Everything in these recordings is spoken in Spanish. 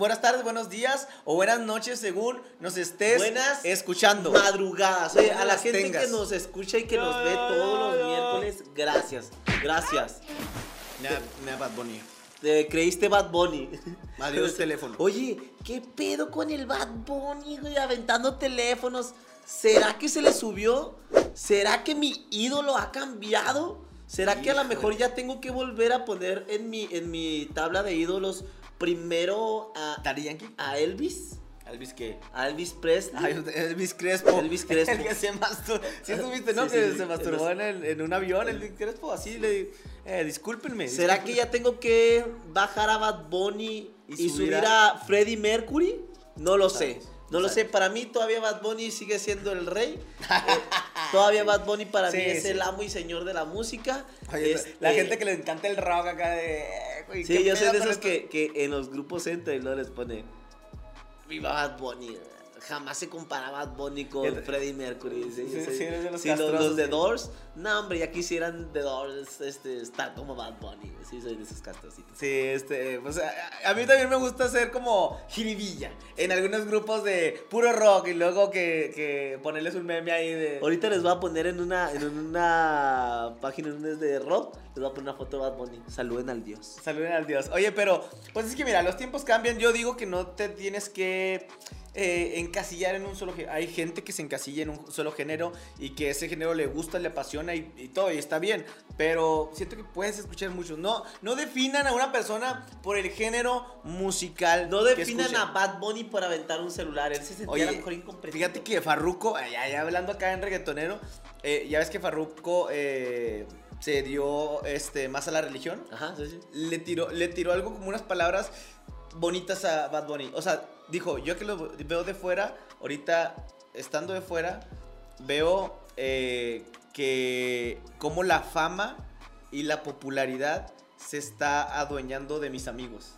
buenas tardes, buenos días o buenas noches según nos estés Buenas escuchando. Madrugadas. Oye, a la gente tengas. que nos escucha y que nos No, ve no, todos los no. miércoles, gracias. Gracias. Mira Bad Bunny. Te creíste Bad Bunny. Adiós teléfono. Oye, ¿qué pedo con el Bad Bunny, güey? Aventando teléfonos. ¿Será que se le subió? ¿Será que mi ídolo ha cambiado? ¿Será que a lo mejor ya tengo que volver a poner en mi, en mi tabla de ídolos primero a, Daddy Yankee. a Elvis? Elvis qué? A Elvis Presley. Ay, Elvis Crespo. Elvis Crespo. El que se masturbó. ¿Sí estuviste, no? Sí, que sí, se masturbó en, el- en un avión, Elvis Crespo. Así le. Eh, discúlpenme. ¿Será que ya tengo que bajar a Bad Bunny y, Y subir, a... a- Freddie Mercury? No lo sé. No lo sé. Para mí todavía Bad Bunny sigue siendo el rey. Eh, todavía Bad Bunny para Sí, mí es sí. el amo y señor de la música. Oye, Este, la gente que le encanta el rock acá de. güey, Sí, ¿qué yo soy de esos que, que en los grupos entra y les pone Viva Bad Bunny. Jamás se compara Bad Bunny con. Freddie Mercury. Sí, Sí, sí. sí, los los, de. Doors. No, hombre, ya quisieran The Doors este, estar como Bad Bunny. Sí, soy de esos castrocitos. Sí, este, pues a, a mí también me gusta ser como jiribilla en algunos grupos de puro rock y luego que, que ponerles un meme ahí de... Ahorita les voy a poner en una, en una página de rock, les voy a poner una foto de Bad Bunny. Saluden al Dios. Saluden al Dios. Oye, pero, pues es que mira, los tiempos cambian. Yo digo que no te tienes que eh, encasillar en un solo género. Hay gente que se encasilla en un solo género y que ese género le gusta, le apasiona y, y todo, y está bien. Pero siento que puedes escuchar muchos. No, no definan a una persona por el género musical. No definan a Bad Bunny por aventar un celular. Él se sentía Oye, a lo mejor incomprendido. Fíjate que Farruko, ya, ya hablando acá en reggaetonero, eh, ya ves que Farruko eh, se dio este, más a la religión. Ajá, sí, sí. Le tiró, le tiró algo como unas palabras bonitas a Bad Bunny. O sea, dijo, yo que lo veo de fuera, ahorita estando de fuera, veo eh, que como la fama y la popularidad se está adueñando de mis amigos.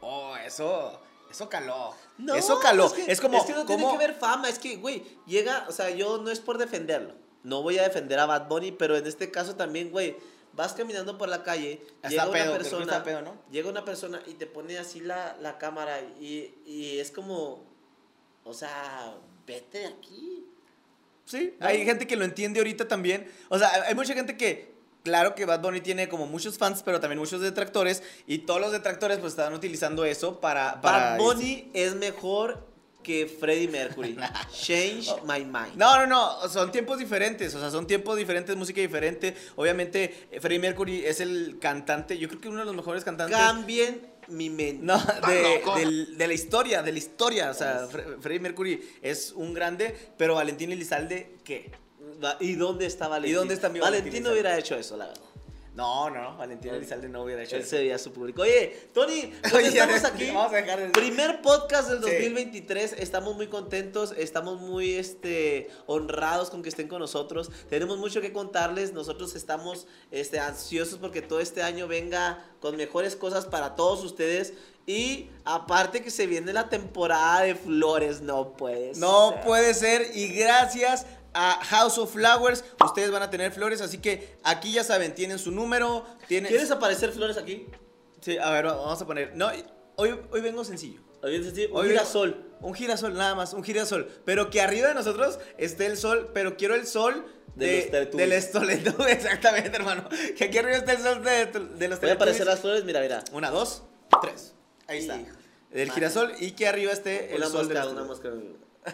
Oh, eso, eso caló. No, eso caló. Es, Es, que, como, Es que no tiene que ver fama. Es que, güey, llega. O sea, yo no es por defenderlo. No voy a defender a Bad Bunny, pero en este caso también, güey. Vas caminando por la calle, Está llega pedo, una persona, está pedo, ¿no? llega una persona y te pone así la, la cámara y, y es como, o sea, vete de aquí. Sí, hay gente que lo entiende ahorita también. O sea, hay mucha gente que, claro que Bad Bunny tiene como muchos fans, pero también muchos detractores. Y todos los detractores pues están utilizando eso para... para Bad Bunny es mejor que Freddie Mercury. Change my mind. No, no, no, son tiempos diferentes, o sea, son tiempos diferentes, música diferente. Obviamente, Freddie Mercury es el cantante, yo creo que uno de los mejores cantantes. Cambien mi mente. No, de, loco. del- de la historia, de la historia. O sea, Fre- Freddie Mercury es un grande, pero Valentín Elizalde, ¿qué? ¿Y dónde está Valentín? dónde está mi Valentín Valentín no hubiera hecho eso, la verdad. No, no, Valentín Elizalde no hubiera hecho Él se veía su público. Oye, Tony, pues Oye, estamos aquí. vamos a dejar de- Primer podcast del Sí. 2023. Estamos muy contentos, estamos muy este, honrados con que estén con nosotros. Tenemos mucho que contarles. Nosotros estamos este, ansiosos porque todo este año venga con mejores cosas para todos ustedes. Y aparte que se viene la temporada de flores, no puedes. No puede ser y gracias a House of Flowers ustedes van a tener flores, así que aquí ya saben, tienen su número, tienen... ¿Quieres aparecer flores aquí? Sí, a ver, vamos a poner... No, hoy, hoy vengo sencillo. Oye, sí, un Hoy vengo- girasol. Un girasol, nada más, un girasol. Pero que arriba de nosotros esté el sol, pero quiero el sol De de, los del estoleto, exactamente, hermano. Que aquí arriba esté el sol de, de los Voy a aparecer las flores, mira, mira. Una, dos, tres. Ahí está. El girasol y que arriba esté el Una sol de mosca, los una mosca.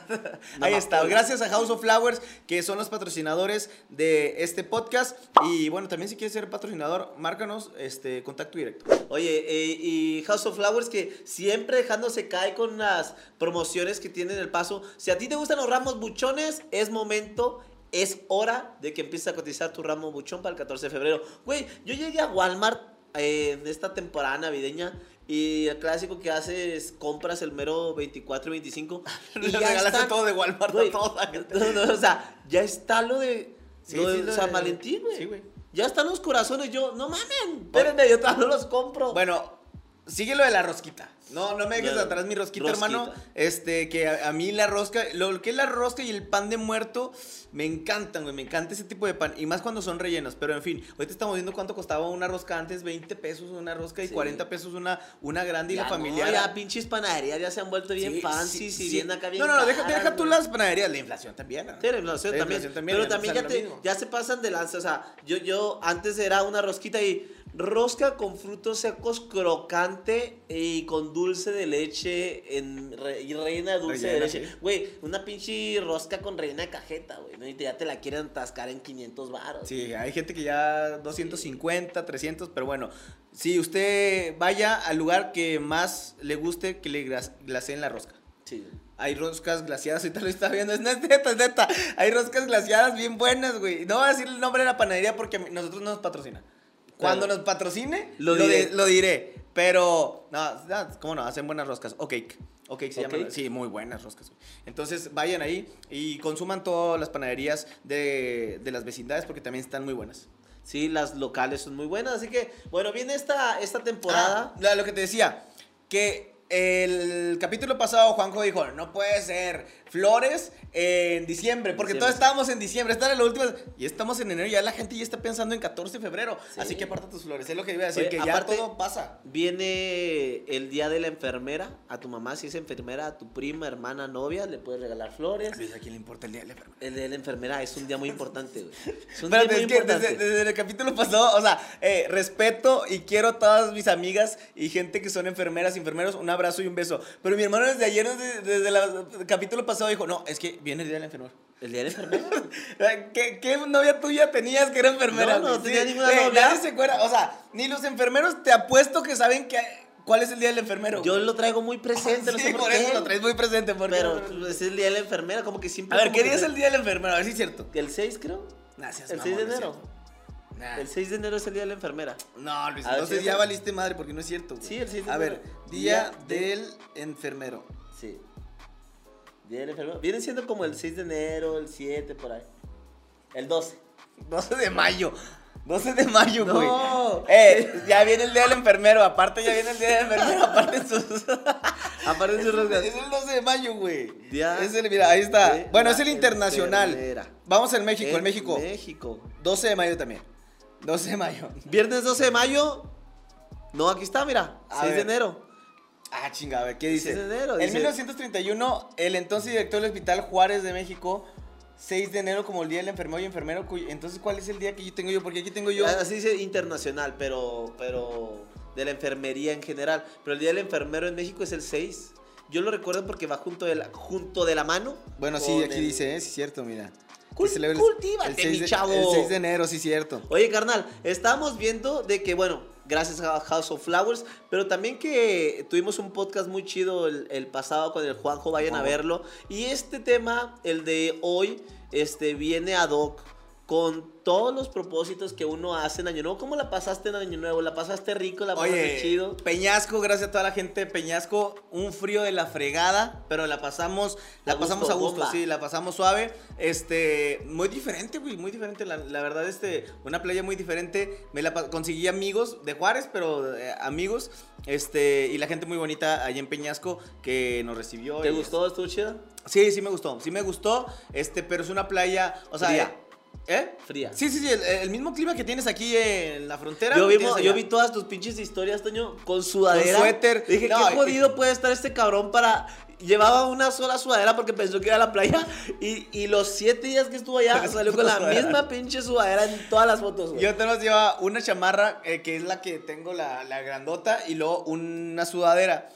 Ahí está. Gracias a House of Flowers, que son los patrocinadores de este podcast. Y bueno, también si quieres ser patrocinador, márcanos este contacto directo. Oye, eh, y House of Flowers que siempre dejándose caer con las promociones que tienen el paso. Si a ti te gustan los ramos buchones, es momento, es hora de que empieces a cotizar tu ramo buchón para el 14 de febrero. Güey, yo llegué a Walmart eh, en esta temporada navideña y el clásico que haces compras el mero 24 y 25 y ya regalaste están- todo de Walmart Güey, a todos. no, no, o sea, ya está lo de, Sí, lo de sí, lo San de- Valentín, güey. sí, güey. Ya están los corazones. Yo, no mamen, espérenme, yo todavía no los compro. Bueno, Sigue lo de la rosquita. No, no me dejes Claro. atrás mi rosquita, Rosquita. hermano. Este, que a, a mí la rosca, lo que es la rosca y el pan de muerto, me encantan, güey. Me encanta ese tipo de pan. Y más cuando son rellenos. Pero en fin, ahorita estamos viendo cuánto costaba una rosca antes: 20 pesos una rosca y Sí. 40 pesos una, una grande y Ya la no, familiar. ya pinches panaderías ya se han vuelto bien Sí, fancy, sí, bien acá bien No, no, no, deja, deja tú las panaderías, la inflación también. ¿no? Sí, la inflación La también. inflación también, pero también ya, te, ya se pasan de lanza. O sea, yo, yo antes era una rosquita y rosca con frutos secos crocante y con dulce de leche en re- y de dulce Rellena, de leche. sí. Güey, una pinche rosca con rellena de cajeta, güey. ¿no? Y ya te la quieren atascar en 500 baros. Sí, hay gente que ya 250, 300, pero bueno, si usted vaya al lugar que más le guste que le glas- glaseen la rosca. Sí. Hay roscas glaciadas, ahorita lo está viendo, es neta, es neta. Hay roscas glaciadas bien buenas, güey. No voy a decir el nombre de la panadería porque nosotros no nos patrocina. Cuando nos patrocine, Lo lo, diré. di- lo diré. Pero, no, no, ¿cómo no? Hacen buenas roscas. O cake. O cake se ¿O llaman. cake? Sí, muy buenas roscas. güey. Entonces, vayan ahí y consuman todas las panaderías de, de las vecindades porque también están muy buenas. Sí, las locales son muy buenas. Así que, bueno, viene esta, esta temporada. Ah, lo que te decía, que el capítulo pasado Juanjo dijo, no puede ser flores en diciembre, porque Diciembre, todos estábamos en diciembre, esta era la última, y estamos en enero, ya la gente ya está pensando en 14 de febrero, Sí. así que aparta tus flores, es lo que iba a decir, Oye, que ya aparte- todo pasa. Viene el día de la enfermera. A tu mamá, si es enfermera, a tu prima, hermana, novia, le puedes regalar flores. ¿A quién le importa el día de la enfermedad? El día de la enfermera es un día muy importante, güey. Es un Espérate, día muy que desde, importante. desde el capítulo pasado, o sea, eh, respeto y quiero a todas mis amigas y gente que son enfermeras y enfermeros, un abrazo y un beso. Pero mi hermano desde ayer, desde, el capítulo pasado, dijo, no, es que viene el día del enfermero. El día de la enfermera. ¿Qué, qué novia tuya tenías que era enfermera? No, no güey? tenía ninguna güey, novia. Nadie se acuerda, o sea, ni los enfermeros te apuesto que saben que, cuál es el día del enfermero. Yo lo traigo muy presente, no Sí, sé por, por qué. eso lo traes muy presente. porque- Pero pues, es el día de la enfermera, como que siempre. a ver, ¿qué día es el día del enfermero? A ver si es cierto. El 6, creo. Seas El mamón, 6 de enero. Nah. El 6 de enero es el día de la enfermera. No, Luis, ver, entonces ¿sí? ya valiste madre porque no es cierto. güey. Sí, el 6 de A ver, enero. día Día de- del enfermero. Sí. De enfermera. Viene siendo como el 6 de enero, el 7, por ahí. El 12. 12 de mayo. 12 de mayo, No. güey. Eh, ya viene el día del enfermero. Aparte, ya viene el día del enfermero. Aparte, sus. Aparte Es sus el, roscas. es el 12 de mayo, güey. Día Es el, mira, ahí está. de Bueno, es el internacional. enfermera. Vamos en México, en, En México. México. 12 de mayo también. 12 de mayo. Viernes 12 de mayo. No, aquí está, mira. A 6 de ver. enero. Ah, chinga, a ver, ¿qué dice? 6 de enero, en dice- 1931, el entonces director del Hospital Juárez de México, 6 de enero como el día del enfermero y enfermero. cuyo- Entonces, ¿cuál es el día que yo tengo yo? Porque aquí tengo yo. Ah, Así dice internacional, pero, pero de la enfermería en general. Pero el día del enfermero en México es el 6. Yo lo recuerdo porque va junto de la, junto de la mano. Bueno, sí, aquí el- dice, ¿eh? Sí, cierto, mira. Cul- cultívate, el 6 mi de- chavo. El 6 de enero, sí, cierto. Oye, carnal, estábamos viendo de que, bueno, gracias a House of Flowers, pero también que tuvimos un podcast muy chido el, el pasado con el Juanjo, vayan a verlo. Y este tema, el de hoy, este, viene ad hoc con todos los propósitos que uno hace en Año Nuevo. ¿Cómo la pasaste en Año Nuevo? ¿La pasaste rico? ¿La pasaste Oye, chido? Peñasco, gracias a toda la gente de Peñasco, un frío de la fregada, pero la pasamos, la A gusto, pasamos a gusto, bomba. sí, la pasamos suave, este, muy diferente, güey, muy diferente, la, la verdad, este, una playa muy diferente, me la conseguí amigos de Juárez, pero eh, amigos, este, y la gente muy bonita allá en Peñasco que nos recibió. ¿Te y- gustó? ¿Estuvo chido? Sí, sí me gustó, sí me gustó, este, pero es una playa, o sea. Eh. Fría. Sí, sí, sí, el, el mismo clima que tienes aquí en la frontera. Yo vi, yo todas tus pinches historias, Toño, con sudadera. Con suéter. Dije, No, qué jodido puede estar este cabrón para... Llevaba una sola sudadera porque pensó que iba a la playa y, y los siete días que estuvo allá salió con la sudadera. misma pinche sudadera en todas las fotos, güey. Yo te nos lleva una chamarra, eh, que es la que tengo, la, la grandota, y luego una sudadera.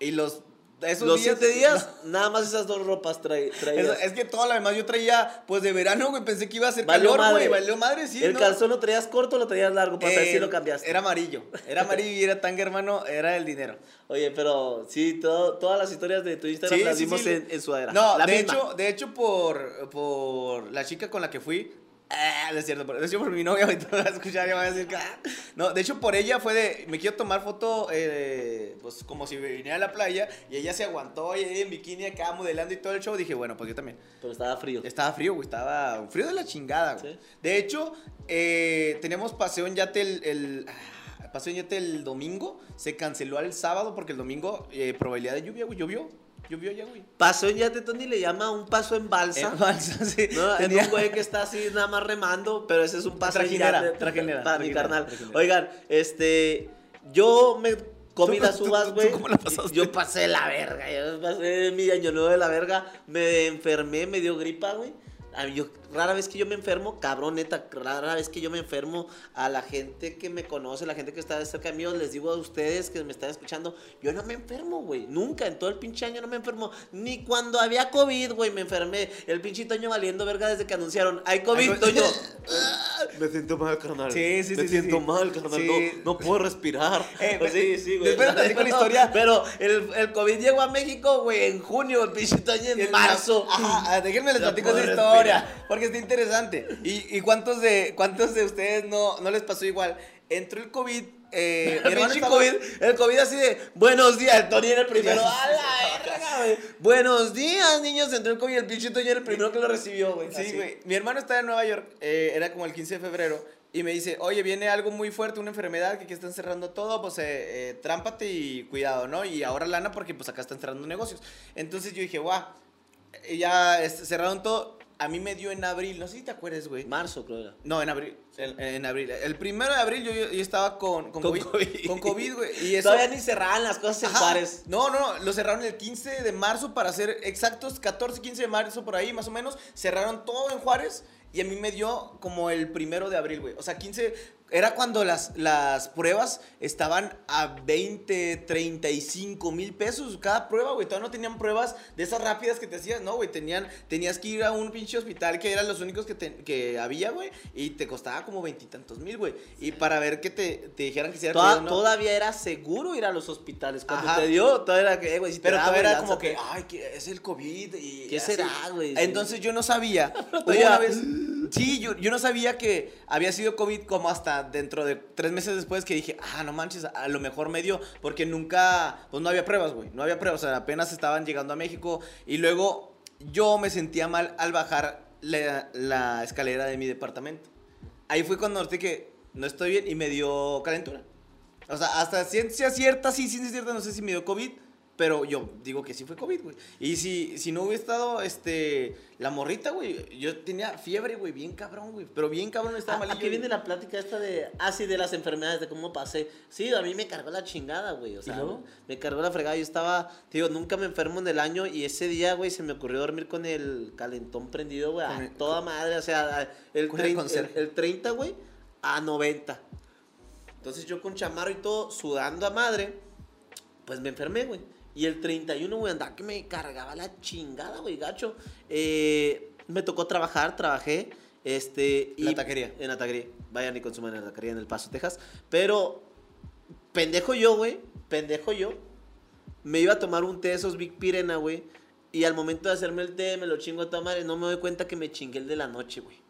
Y los. Esos los días, siete días, nada más esas dos ropas traí, traías. Es, es que todo lo demás yo traía, pues de verano, güey. Pensé que iba a ser Valió calor, madre. güey. Valió madre, sí. ¿El ¿no? calzón lo traías corto o lo traías largo? Para Eh, si lo cambiaste. Era amarillo. Era amarillo y era tanga, hermano. Era el dinero. Oye, pero sí, todo- todas las historias de tu Instagram Sí, las sí, vimos sí. en, en sudadera. No, La de misma. hecho, de hecho por, por la chica con la que fui. Ah, no es cierto, por, de hecho por mi novia, ahorita va a escuchar y va a decir que, ah. No, de hecho por ella fue de, me quiero tomar foto, eh, pues como si viniera a la playa, y ella se aguantó, y ella en bikini acá modelando y todo el show, dije, bueno, pues yo también. Pero estaba frío. Estaba frío, güey, estaba frío de la chingada, güey. Sí. De hecho, eh, teníamos paseo en yate el... el- ah, pasó ñete el domingo, se canceló el sábado porque el domingo eh, probabilidad de lluvia, güey, llovió. Llovió ya, güey. Paso en yate, Tony le llama un paso en balsa. En balsa, sí. No, es un güey que está así nada más remando, pero ese es un paso en yate trajinera, para mi carnal. trajinera. Oigan, este, yo me comí ¿Tú- las uvas, güey. cómo la pasaste? Yo pasé la verga, yo pasé mi año nuevo de la verga. Me enfermé, me dio gripa, güey. Yo, rara vez que yo me enfermo, cabrón, neta, rara vez que yo me enfermo a la gente que me conoce, la gente que está cerca de mí, les digo a ustedes que me están escuchando, yo no me enfermo, güey, nunca, en todo el pinche año no me enfermo, ni cuando había COVID, güey, me enfermé, el pinche Toño valiendo verga desde que anunciaron, hay COVID, Toño. me siento mal, carnal. Sí, sí, Me sí, siento sí. mal, carnal, Sí. no, no puedo respirar. Eh, Pues sí, sí, güey. después te platico la historia. Pero el, el COVID llegó a México, güey, en junio, el pinche Toño en marzo. Ajá, ah, déjenme les platico esa historia. Porque está interesante. ¿Y, y cuántos, de, cuántos de ustedes no, no les pasó igual? Entró el COVID. Eh, mi El hermano estaba- COVID, el COVID así de buenos días, el Tony era el primero. ¡A la verga, güey! Buenos días, niños. Entró el COVID, el pinche Tony era el primero que lo recibió, güey. Sí, güey. Mi hermano está en Nueva York, eh, era como el 15 de febrero, y me dice, oye, viene algo muy fuerte, una enfermedad que aquí están cerrando todo, pues eh, eh, trámpate y cuidado, ¿no? Y ahora lana porque pues acá están cerrando negocios. Entonces yo dije, guau, ya este, cerraron todo. A mí me dio en abril, no sé si te acuerdas, güey. Marzo, creo era. No, en abril. En, en abril. El primero de abril yo, yo- yo estaba con, con, Con COVID. COVID. Con COVID, güey. Y eso. Todavía ni cerraban las cosas en Ajá. Juárez. No, no, no, lo cerraron el 15 de marzo para ser exactos, 14, 15 de marzo por ahí, más o menos. Cerraron todo en Juárez y a mí me dio como el primero de abril, güey. O sea, 15, era cuando las, las pruebas estaban a 20, 35 mil pesos cada prueba, güey. Todavía no tenían pruebas de esas rápidas que te hacías, no, güey. Tenían, tenías que ir a un pinche hospital que eran los únicos que, te- que había, güey. Y te costaba como veintitantos mil, güey. Y para ver que te, te dijeran que si era Toda- COVID o no. Todavía era seguro ir a los hospitales. Cuando Ajá. te dio, todavía era que, eh, güey, si te Pero da, todavía era como que, ay, que es el COVID. Y ¿Qué así. será, güey? Entonces yo no sabía. Todavía- una vez- sí, yo, yo no sabía que había sido COVID como hasta dentro de tres meses después que dije, ah, no manches, a lo mejor me dio. Porque nunca, pues no había pruebas, güey. No había pruebas, o sea, apenas estaban llegando a México. Y luego yo me sentía mal al bajar la, la escalera de mi departamento. Ahí fue cuando noté que no estoy bien y me dio calentura. O sea, hasta ciencia cierta, sí, ciencia cierta, no sé si me dio COVID, pero yo digo que sí fue COVID, güey. Y si, si no hubiera estado, este, la morrita, güey, yo tenía fiebre, güey, bien cabrón, güey, pero bien cabrón estaba ¿A, malillo. a qué viene la plática esta de, ah, sí, de las enfermedades, de cómo pasé? Sí, a mí me cargó la chingada, güey, o sea, me cargó la fregada, yo estaba, digo, nunca me enfermo en el año y ese día, güey, se me ocurrió dormir con el calentón prendido, güey, a el- toda madre, o sea, el, Con el 30, conserje. el, el 30, güey, a 90. Entonces yo con chamarro y todo, sudando a madre, pues me enfermé, güey. Y el 31, güey, andaba que me cargaba la chingada, güey, gacho. Eh, me tocó trabajar, trabajé. Este, La taquería. En la taquería. Vayan y consuman en la taquería en El Paso, Texas. Pero, pendejo yo, güey. Pendejo yo. Me iba a tomar un té de esos Big Pirena, güey. Y al momento de hacerme el té, me lo chingo a toda madre. No me doy cuenta que me chingué el de la noche, güey.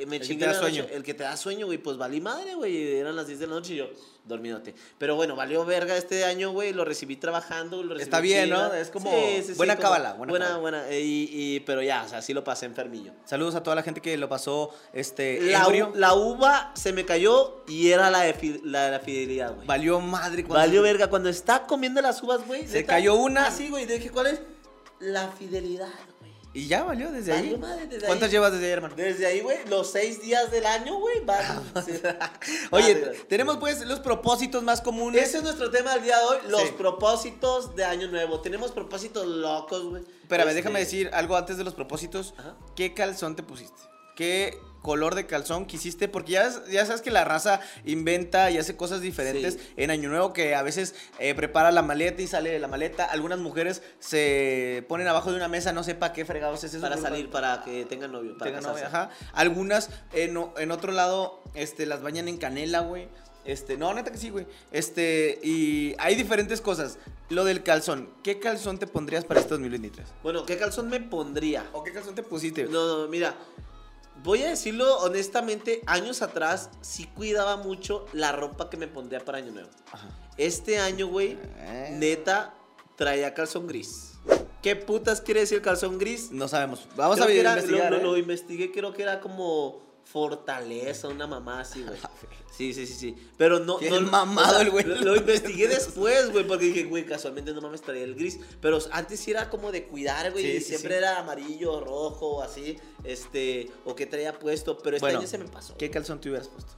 Eh, Me El que te da sueño. El que te da sueño, güey. Pues valí madre, güey. Eran las 10 de la noche y yo dormidote. Pero bueno, valió verga este año, güey. Lo recibí trabajando. Lo recibí Está bien. ¿no? Es como buena cábala, buena Buena, cábala. buena. y, y- pero ya, o sea, sí lo pasé enfermillo. Saludos a toda la gente que lo pasó, este, La, ebrio. u- la uva se me cayó y era la de, fi- la, de la fidelidad, güey. Valió madre. cuando- Valió verga. Cuando está comiendo las uvas, güey. Se neta, cayó una. Así, güey. Dije, ¿cuál es? La fidelidad. Y ya valió desde Valió ahí. madre desde ¿Cuántas ahí. llevas desde ahí, hermano? Desde ahí, güey, los seis días del año, güey, van. sí. Oye, Vale, tenemos pues los propósitos más comunes. Ese es nuestro tema del día de hoy, los Sí. propósitos de año nuevo. Tenemos propósitos locos, güey. Espérame, Este, déjame decir algo antes de los propósitos. Ajá. ¿Qué calzón te pusiste? ¿Qué color de calzón quisiste? Porque ya, ya sabes que la raza inventa y hace cosas diferentes Sí. en Año Nuevo, que a veces eh, prepara la maleta y sale de la maleta. Algunas mujeres se ponen abajo de una mesa, no sepa qué fregados es eso. Para salir, para que tengan novio, para tengan casarse. ajá. Algunas en, o- en otro lado este, las bañan en canela, güey. Este, no, neta que sí, güey. Este, y hay diferentes cosas. Lo del calzón. ¿Qué calzón te pondrías para este 2023? Bueno, ¿qué calzón me pondría? ¿O qué calzón te pusiste? No, no, mira. Voy a decirlo honestamente, años atrás sí cuidaba mucho la ropa que me pondría para Año Nuevo. Ajá. Este año, güey, Eh. neta, traía calzón gris. ¿Qué putas quiere decir calzón gris? No sabemos. Vamos Creo a era- investigar. Lo, ¿eh? lo investigué, creo que era como Fortaleza, una mamá así, güey. Sí, sí, sí, sí. Pero no. No mamado el güey. Lo, lo investigué después, güey, porque dije, güey, casualmente no mames, traía el gris. Pero antes sí era como de cuidar, güey. Sí, y sí, siempre sí. era amarillo, rojo, así. Este. O que traía puesto. Pero este Bueno, año se me pasó. ¿Qué calzón te hubieras puesto?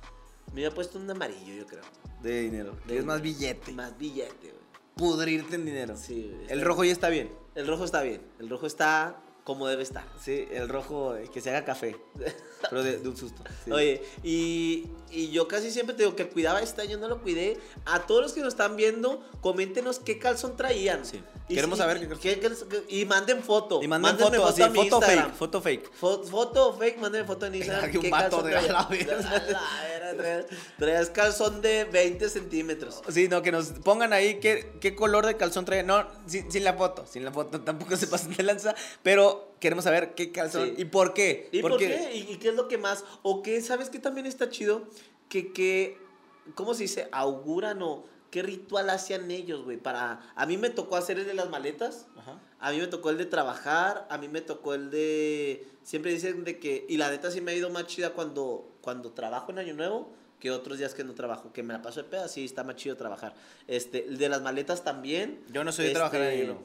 Me había puesto un amarillo, yo creo. De dinero. De- es más billete. Más billete, güey. Pudrirte en dinero. Sí, güey. El rojo ya está bien. El rojo está bien. El rojo está como debe estar. Sí, el rojo eh, que se haga café. Pero de, de un susto. sí. Oye, y, y yo casi siempre te digo que cuidaba este año, no lo cuidé. A todos los que nos están viendo, coméntenos qué calzón traían. Sí. Y Queremos saber y, qué calzón- y manden foto. Y Mándenme foto, así, a mi foto Instagram. fake, foto fake. Fo- foto fake, mándenme foto en Instagram. que un ¿Qué vato de la Traías calzón de 20 centímetros. Sí, no, que nos pongan ahí qué, qué color de calzón trae. No, sin, sin la foto, sin la foto, tampoco se pasen de lanza, pero queremos saber qué calzón Sí. y por qué. ¿Y por qué? ¿Y, y qué es lo que más? ¿O qué? ¿Sabes qué también está chido? Que, que ¿cómo se dice? Auguran o qué ritual hacían ellos, güey. Para, a mí me tocó hacer el de las maletas. Ajá. A mí me tocó el de trabajar, a mí me tocó el de... Siempre dicen de que... Y la neta sí me ha ido más chida cuando, cuando trabajo en Año Nuevo que otros días que no trabajo. Que me la paso de peda, sí, está más chido trabajar. Este, el de las maletas también. Yo no soy de trabajar en Año Nuevo.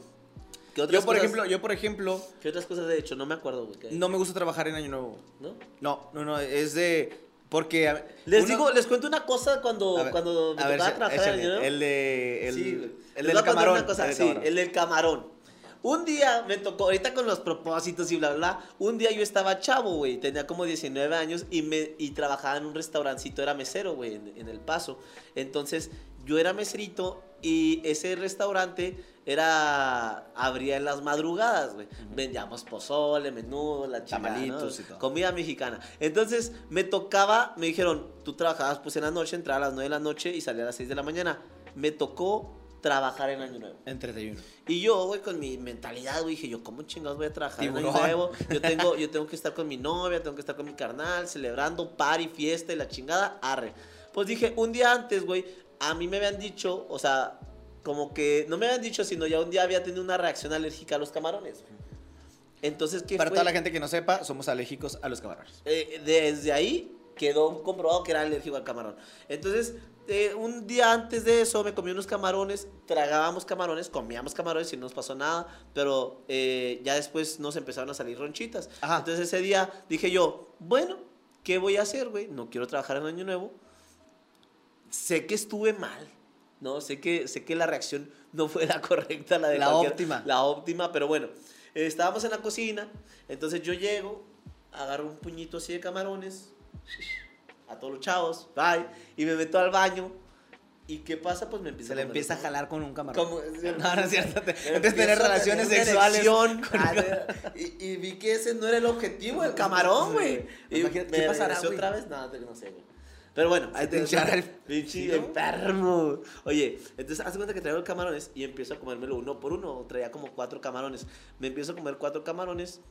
¿Qué otras Yo, por cosas- ejemplo, yo, por ejemplo, ¿Qué otras cosas he hecho? No me acuerdo, güey. no me gusta trabajar en Año Nuevo. ¿No? No, no, no, es de... Porque... a- Les uno- digo, les cuento una cosa cuando, ver, cuando me a ver, tocaba sí, trabajar échale, Nuevo. El de... El, Sí, el del camarón. una cosa, el del sí, camarón. el del camarón. Un día me tocó, ahorita con los propósitos y bla, bla, bla, un día yo estaba chavo, güey, tenía como 19 años y, me, y trabajaba en un restaurancito, era mesero, güey, en, en El Paso. Entonces, yo era meserito y ese restaurante era, abría en las madrugadas, güey. Vendíamos pozole, menudo, la chingada, Tamalitos ¿no? y todo. Comida mexicana. Entonces, me tocaba, me dijeron, tú trabajabas pues en la noche, entraba a las 9 de la noche y salía a las 6 de la mañana. Me tocó trabajar en Año Nuevo. En 31. Y yo, güey, con mi mentalidad, güey, dije yo, ¿cómo chingados voy a trabajar en Año. Nuevo? Yo tengo, yo tengo que estar con mi novia, tengo que estar con mi carnal, celebrando party, fiesta y la chingada, arre. Pues dije, un día antes, güey, a mí me habían dicho, o sea, como que, no me habían dicho, sino ya un día había tenido una reacción alérgica a los camarones. Entonces, ¿qué Para fue? toda la gente que no sepa, somos alérgicos a los camarones. Eh, desde ahí quedó comprobado que era alérgico al camarón. Entonces, eh, un día antes de eso me comí unos camarones, tragábamos camarones, comíamos camarones y no nos pasó nada, pero eh, ya después nos empezaron a salir ronchitas. Ajá. Entonces ese día dije yo, bueno, ¿qué voy a hacer, güey? No quiero trabajar en Año Nuevo. Sé que estuve mal, ¿no? Sé que, sé que la reacción no fue la correcta, la de La óptima. La óptima, pero bueno, eh, estábamos en la cocina, entonces yo llego, agarro un puñito así de camarones, a todos los chavos, bye, y me meto al baño. ¿Y qué pasa? Pues me empieza Se le empieza a el- jalar con un camarón. como, No, no es cierto. Te- Empiezo Empiezas a tener relaciones sexuales. ver, y, y vi que ese no era el objetivo del camarón, güey. Y Imagínate, me ¿qué pasará, otra vez, no, te- no sé, güey. Pero bueno, ahí te hinchara el- Pinche enfermo. Oye, entonces haz de cuenta que traigo camarones y empiezo a comérmelo uno por uno. Traía como cuatro camarones. Me empiezo a comer cuatro camarones.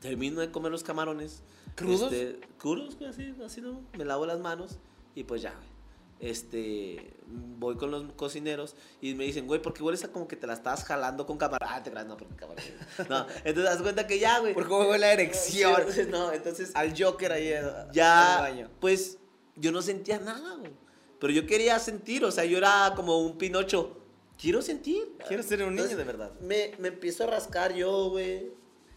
Termino de comer los camarones. ¿Crudos? Este, crudos, así, así, ¿no? Me lavo las manos y pues ya. Este, voy con los cocineros y me dicen, güey, porque hueles a como que te la estabas jalando con camarón. Ah, te creas, no, porque camarón. No, entonces haz de cuenta que ya, güey. Por cómo fue la erección. Sí, No, entonces Al Joker ahí eh, al ya, baño. pues yo no sentía nada. Pero yo quería sentir, o sea, yo era como un Pinocho. Quiero sentir. Quiero ser un niño de verdad. Me, me empiezo a rascar yo, güey.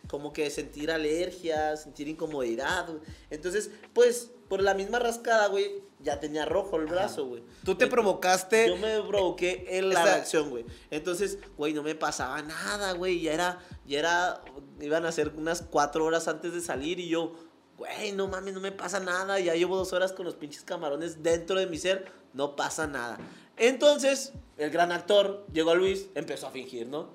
Como que sentir alergia, sentir incomodidad, güey. Entonces, pues, por la misma rascada, güey, ya tenía rojo el brazo, güey. Tú te provocaste. Yo me provoqué en la reacción, güey. Entonces, güey, no me pasaba nada, güey. Ya era, ya era, iban a ser unas cuatro horas antes de salir y yo, güey, no mames, no me pasa nada. Ya llevo dos horas con los pinches camarones dentro de mi ser, no pasa nada. Entonces, el gran actor, llegó Luis, empezó a fingir, ¿no?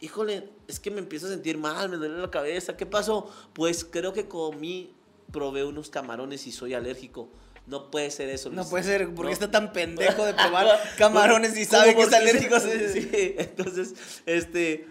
Híjole, es que me empiezo a sentir mal, me duele la cabeza. ¿Qué pasó? Pues creo que comí, probé unos camarones y soy alérgico. No puede ser eso. No Luis. puede ser, porque No. está tan pendejo de probar camarones y sabe que ¿Cómo es alérgico. Sí, entonces, este,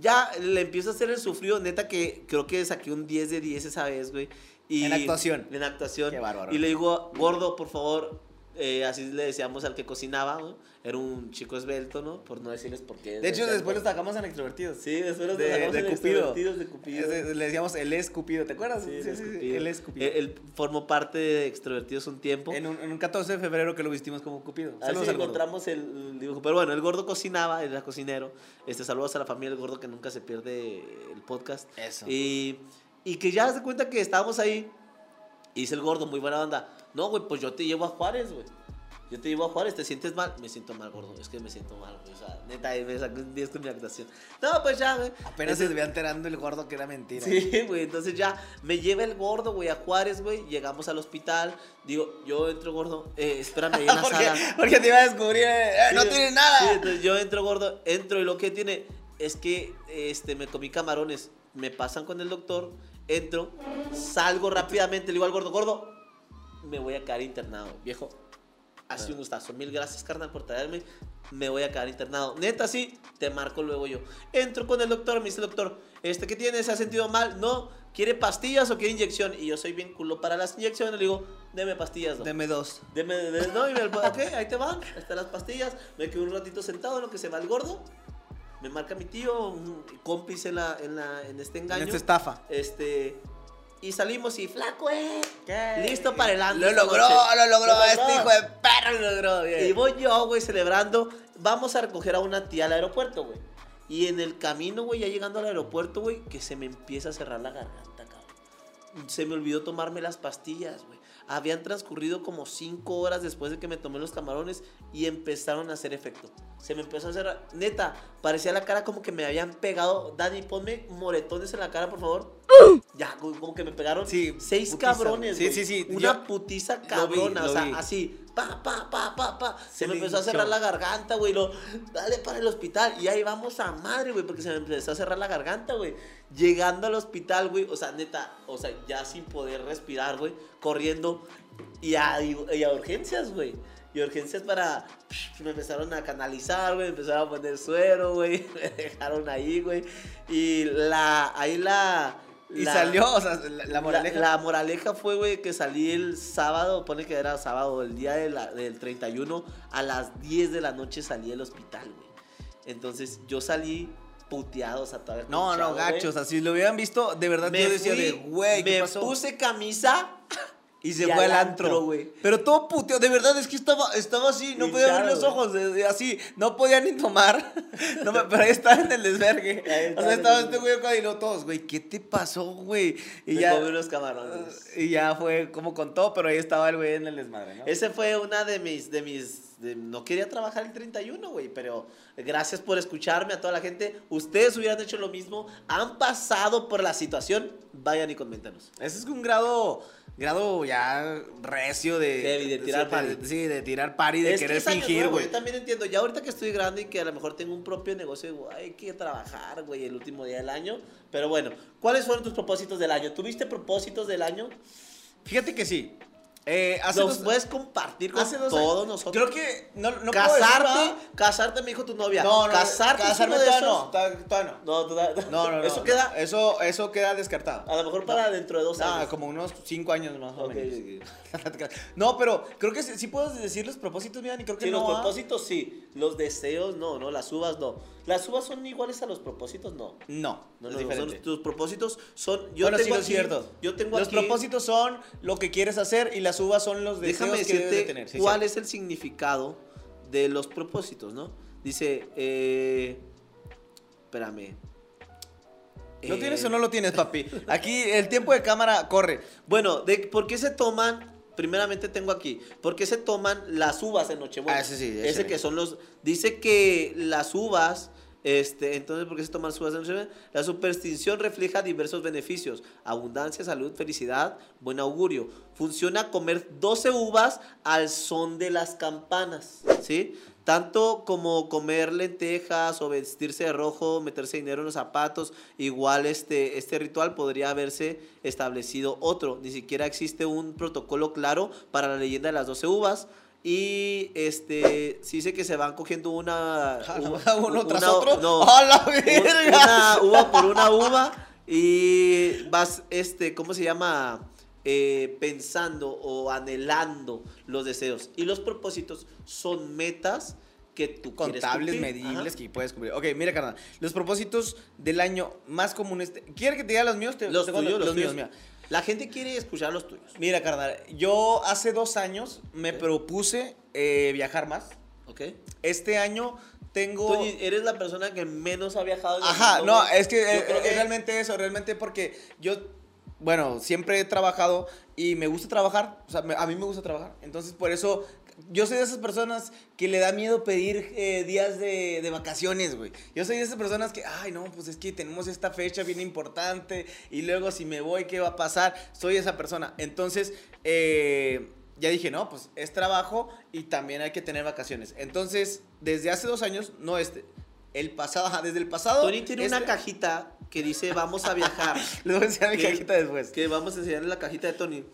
ya le empiezo a hacer el sufrido, neta que creo que saqué un 10 de 10 esa vez, güey. Y, En actuación. En actuación. Qué bárbaro. Y le digo, gordo, por favor, eh, así le decíamos al que cocinaba, ¿no? Era un chico esbelto, ¿no? Por no decirles por qué. De hecho, después lo sacamos en extrovertidos. Sí, después de, sacamos de en Cupido. extrovertidos de Cupido. Le decíamos el es Cupido, ¿te acuerdas? Sí, es Cupido. Él es Cupido. Él, él formó parte de Extrovertidos un tiempo. en, un, en un 14 de febrero que lo vestimos como Cupido. Así Saludos encontramos el, el dibujo. Pero bueno, el gordo cocinaba, era cocinero. Este, saludos a la familia del gordo que nunca se pierde el podcast. Eso. Y, y que ya se cuenta que estábamos ahí. Y dice el gordo, muy buena onda. No, güey, pues yo te llevo a Juárez, güey. Yo te llevo a Juárez, ¿te sientes mal? Me siento mal, gordo. Es que me siento mal, güey. O sea, neta, me sacó un 10 con mi actuación. No, pues ya, güey. Apenas se debía enterando el gordo que era mentira. Sí, güey, entonces ya me lleva el gordo, güey, a Juárez, güey. Llegamos al hospital. Digo, yo entro gordo. Eh, espérame ahí en la porque, sala. porque te iba a descubrir, eh, no Sí, tiene Sí, nada. entonces yo entro gordo, entro y lo que tiene es que este, me comí camarones. Me pasan con el doctor, entro, salgo rápidamente, le digo al gordo, gordo, me voy a quedar internado, viejo. Así un gustazo. Mil gracias, carnal, por traerme. Me voy a quedar internado. Neta, sí, te marco luego yo. Entro con el doctor, me dice el doctor, este, ¿qué tiene? ¿Se ha sentido mal? No. ¿Quiere pastillas o quiere inyección? Y yo soy bien culo para las inyecciones. Le digo, deme pastillas, doc". Deme dos. Deme, de- no, y me, ok, ahí te van, están las pastillas. Me quedo un ratito sentado en lo que se va el gordo. Me marca mi tío, un cómplice en, la, en, la, en este En engaño. esta estafa. Este. Y salimos y flaco, eh. Listo para el antro Lo logró, lo logró. Lo Este hijo de perro lo logró. bien. Y voy yo, güey, celebrando. Vamos a recoger a una tía al aeropuerto, güey. Y en el camino, güey, ya llegando al aeropuerto, güey, que se me empieza a cerrar la garganta, cabrón. Se me olvidó tomarme las pastillas, güey. Habían transcurrido como cinco horas después de que me tomé los camarones y empezaron a hacer efecto. Se me empezó a cerrar. Neta, parecía la cara como que me habían pegado. Dani, ponme moretones en la cara, por favor. Ya, como que me pegaron Sí, seis putiza, cabrones, sí, sí, sí, Una yo putiza vi, cabrona, o sea, así, pa, pa, pa, pa, pa. Se Se me empezó a cerrar la garganta, güey. Lo, dale para el hospital. Y ahí vamos a madre, güey, porque se me empezó a cerrar la garganta, güey. Llegando al hospital, güey, o sea, neta, o sea, ya sin poder respirar, güey, corriendo y a, y a urgencias, güey. Y urgencias para. Me empezaron a canalizar, güey. Me empezaron a poner suero, güey. Me dejaron ahí, güey. Y la. Ahí la. Y la- salió, o sea, la, la moraleja. la, moraleja fue, güey, que salí el sábado, pone que era sábado, el día de del 31, a las 10 de la noche salí del hospital, güey. Entonces yo salí puteado, o sea, todavía no, no, gachos. Así lo hubieran visto, de verdad Me yo decía fui, de, güey, ¿qué me pasó? puse camisa y se y fue al antro, güey. Pero todo puteo, de verdad es que estaba, estaba así, no podía abrir los ojos, así, no podía ni tomar. No me- pero ahí estaba en el desvergue. O estaba sea, estaba este güey acá y no todos, güey, ¿qué te pasó, güey? Y me ya, unos camarones. y ya fue como contó, pero ahí estaba el güey en el desmadre, ¿no? Ese fue una de mis, de mis, de- no quería trabajar el 31, güey, pero gracias por escucharme a toda la gente. Ustedes hubieran hecho lo mismo, han pasado por la situación, vayan y coméntanos. Ese es un grado, grado ya recio de... De tirar sí, pari. Sí, de tirar pari, de Es querer fingir, güey. Yo también entiendo, ya ahorita que estoy grande y que a lo mejor tengo un propio negocio, digo, "Ay, hay que trabajar, güey, el último día del año. Pero bueno, ¿cuáles fueron tus propósitos del año? ¿Tuviste propósitos del año? Fíjate que sí. Eh, hace ¿Los dos, puedes compartir con todos nosotros? Creo que no, no puedo casarte, decir, ¿verdad? casarte me dijo tu novia. No, no, casarte casarme todavía no, todavía no. No. Eso queda Eso, eso queda descartado. a lo mejor para dentro de dos Ah, años. como unos cinco años más o menos. No, pero creo que sí, sí puedes decir los propósitos, mira, y creo que Sí, no. los ¿ah? propósitos sí, los deseos no, no, las uvas no. ¿Las uvas son iguales a los propósitos? No. No, No, es diferente. son- tus propósitos son. Yo bueno, sí, tengo es aquí- cierto. Yo tengo los aquí- propósitos son lo que quieres hacer y las uvas son los deseos Déjame que debes de decirte tener. Sí, cuál sí. es el significado de los propósitos, ¿no? Dice, eh, espérame. ¿Lo Eh, tienes o no lo tienes, papi? Aquí el tiempo de cámara corre. Bueno, de, ¿por qué se toman? Primeramente tengo aquí, ¿por qué se toman las uvas en Nochebuena? Ah, ese sí, ese que son los, dice que las uvas, este, entonces, ¿por qué se toman uvas? La superstición refleja diversos beneficios, abundancia, salud, felicidad, buen augurio. Funciona comer 12 uvas al son de las campanas, ¿sí? Tanto como comer lentejas o vestirse de rojo, meterse dinero en los zapatos, igual este, este ritual podría haberse establecido otro. Ni siquiera existe un protocolo claro para la leyenda de las 12 uvas. Y este, sí dice que se van cogiendo una... uva- Uno tras una- otro. No, ¡A la verga! una uva por una uva y vas, este, ¿cómo se llama? eh, pensando o anhelando los deseos. Y los propósitos son metas que tú Contables, medibles, Ajá. que puedes cumplir. Ok, mira, carnal. Los propósitos del año más comunes. ¿Quieres que te diga los míos? Te- Los te tuyos, los, míos, tuyos. La gente quiere escuchar los tuyos. Mira, carnal. Yo hace dos años me propuse eh, viajar más. ¿Ok? Este año tengo. Eres la persona que menos ha viajado. en el Ajá, mundo, no, es que Yo eh, creo es realmente eso, realmente porque yo, bueno, siempre he trabajado y me gusta trabajar, o sea, me- a mí me gusta trabajar, entonces por eso yo soy de esas personas que le da miedo pedir eh, días de, de vacaciones, güey. Yo soy de esas personas que, ay, no, pues es que tenemos esta fecha bien importante y luego si me voy, ¿qué va a pasar? Soy esa persona. Entonces, eh, ya dije, no, pues es trabajo y también hay que tener vacaciones. Entonces, desde hace dos años, no este, el pasado, desde el pasado. Tony tiene una este- cajita que dice vamos a viajar. Les voy a enseñar mi que- cajita después. Que vamos a enseñarle la cajita de Tony.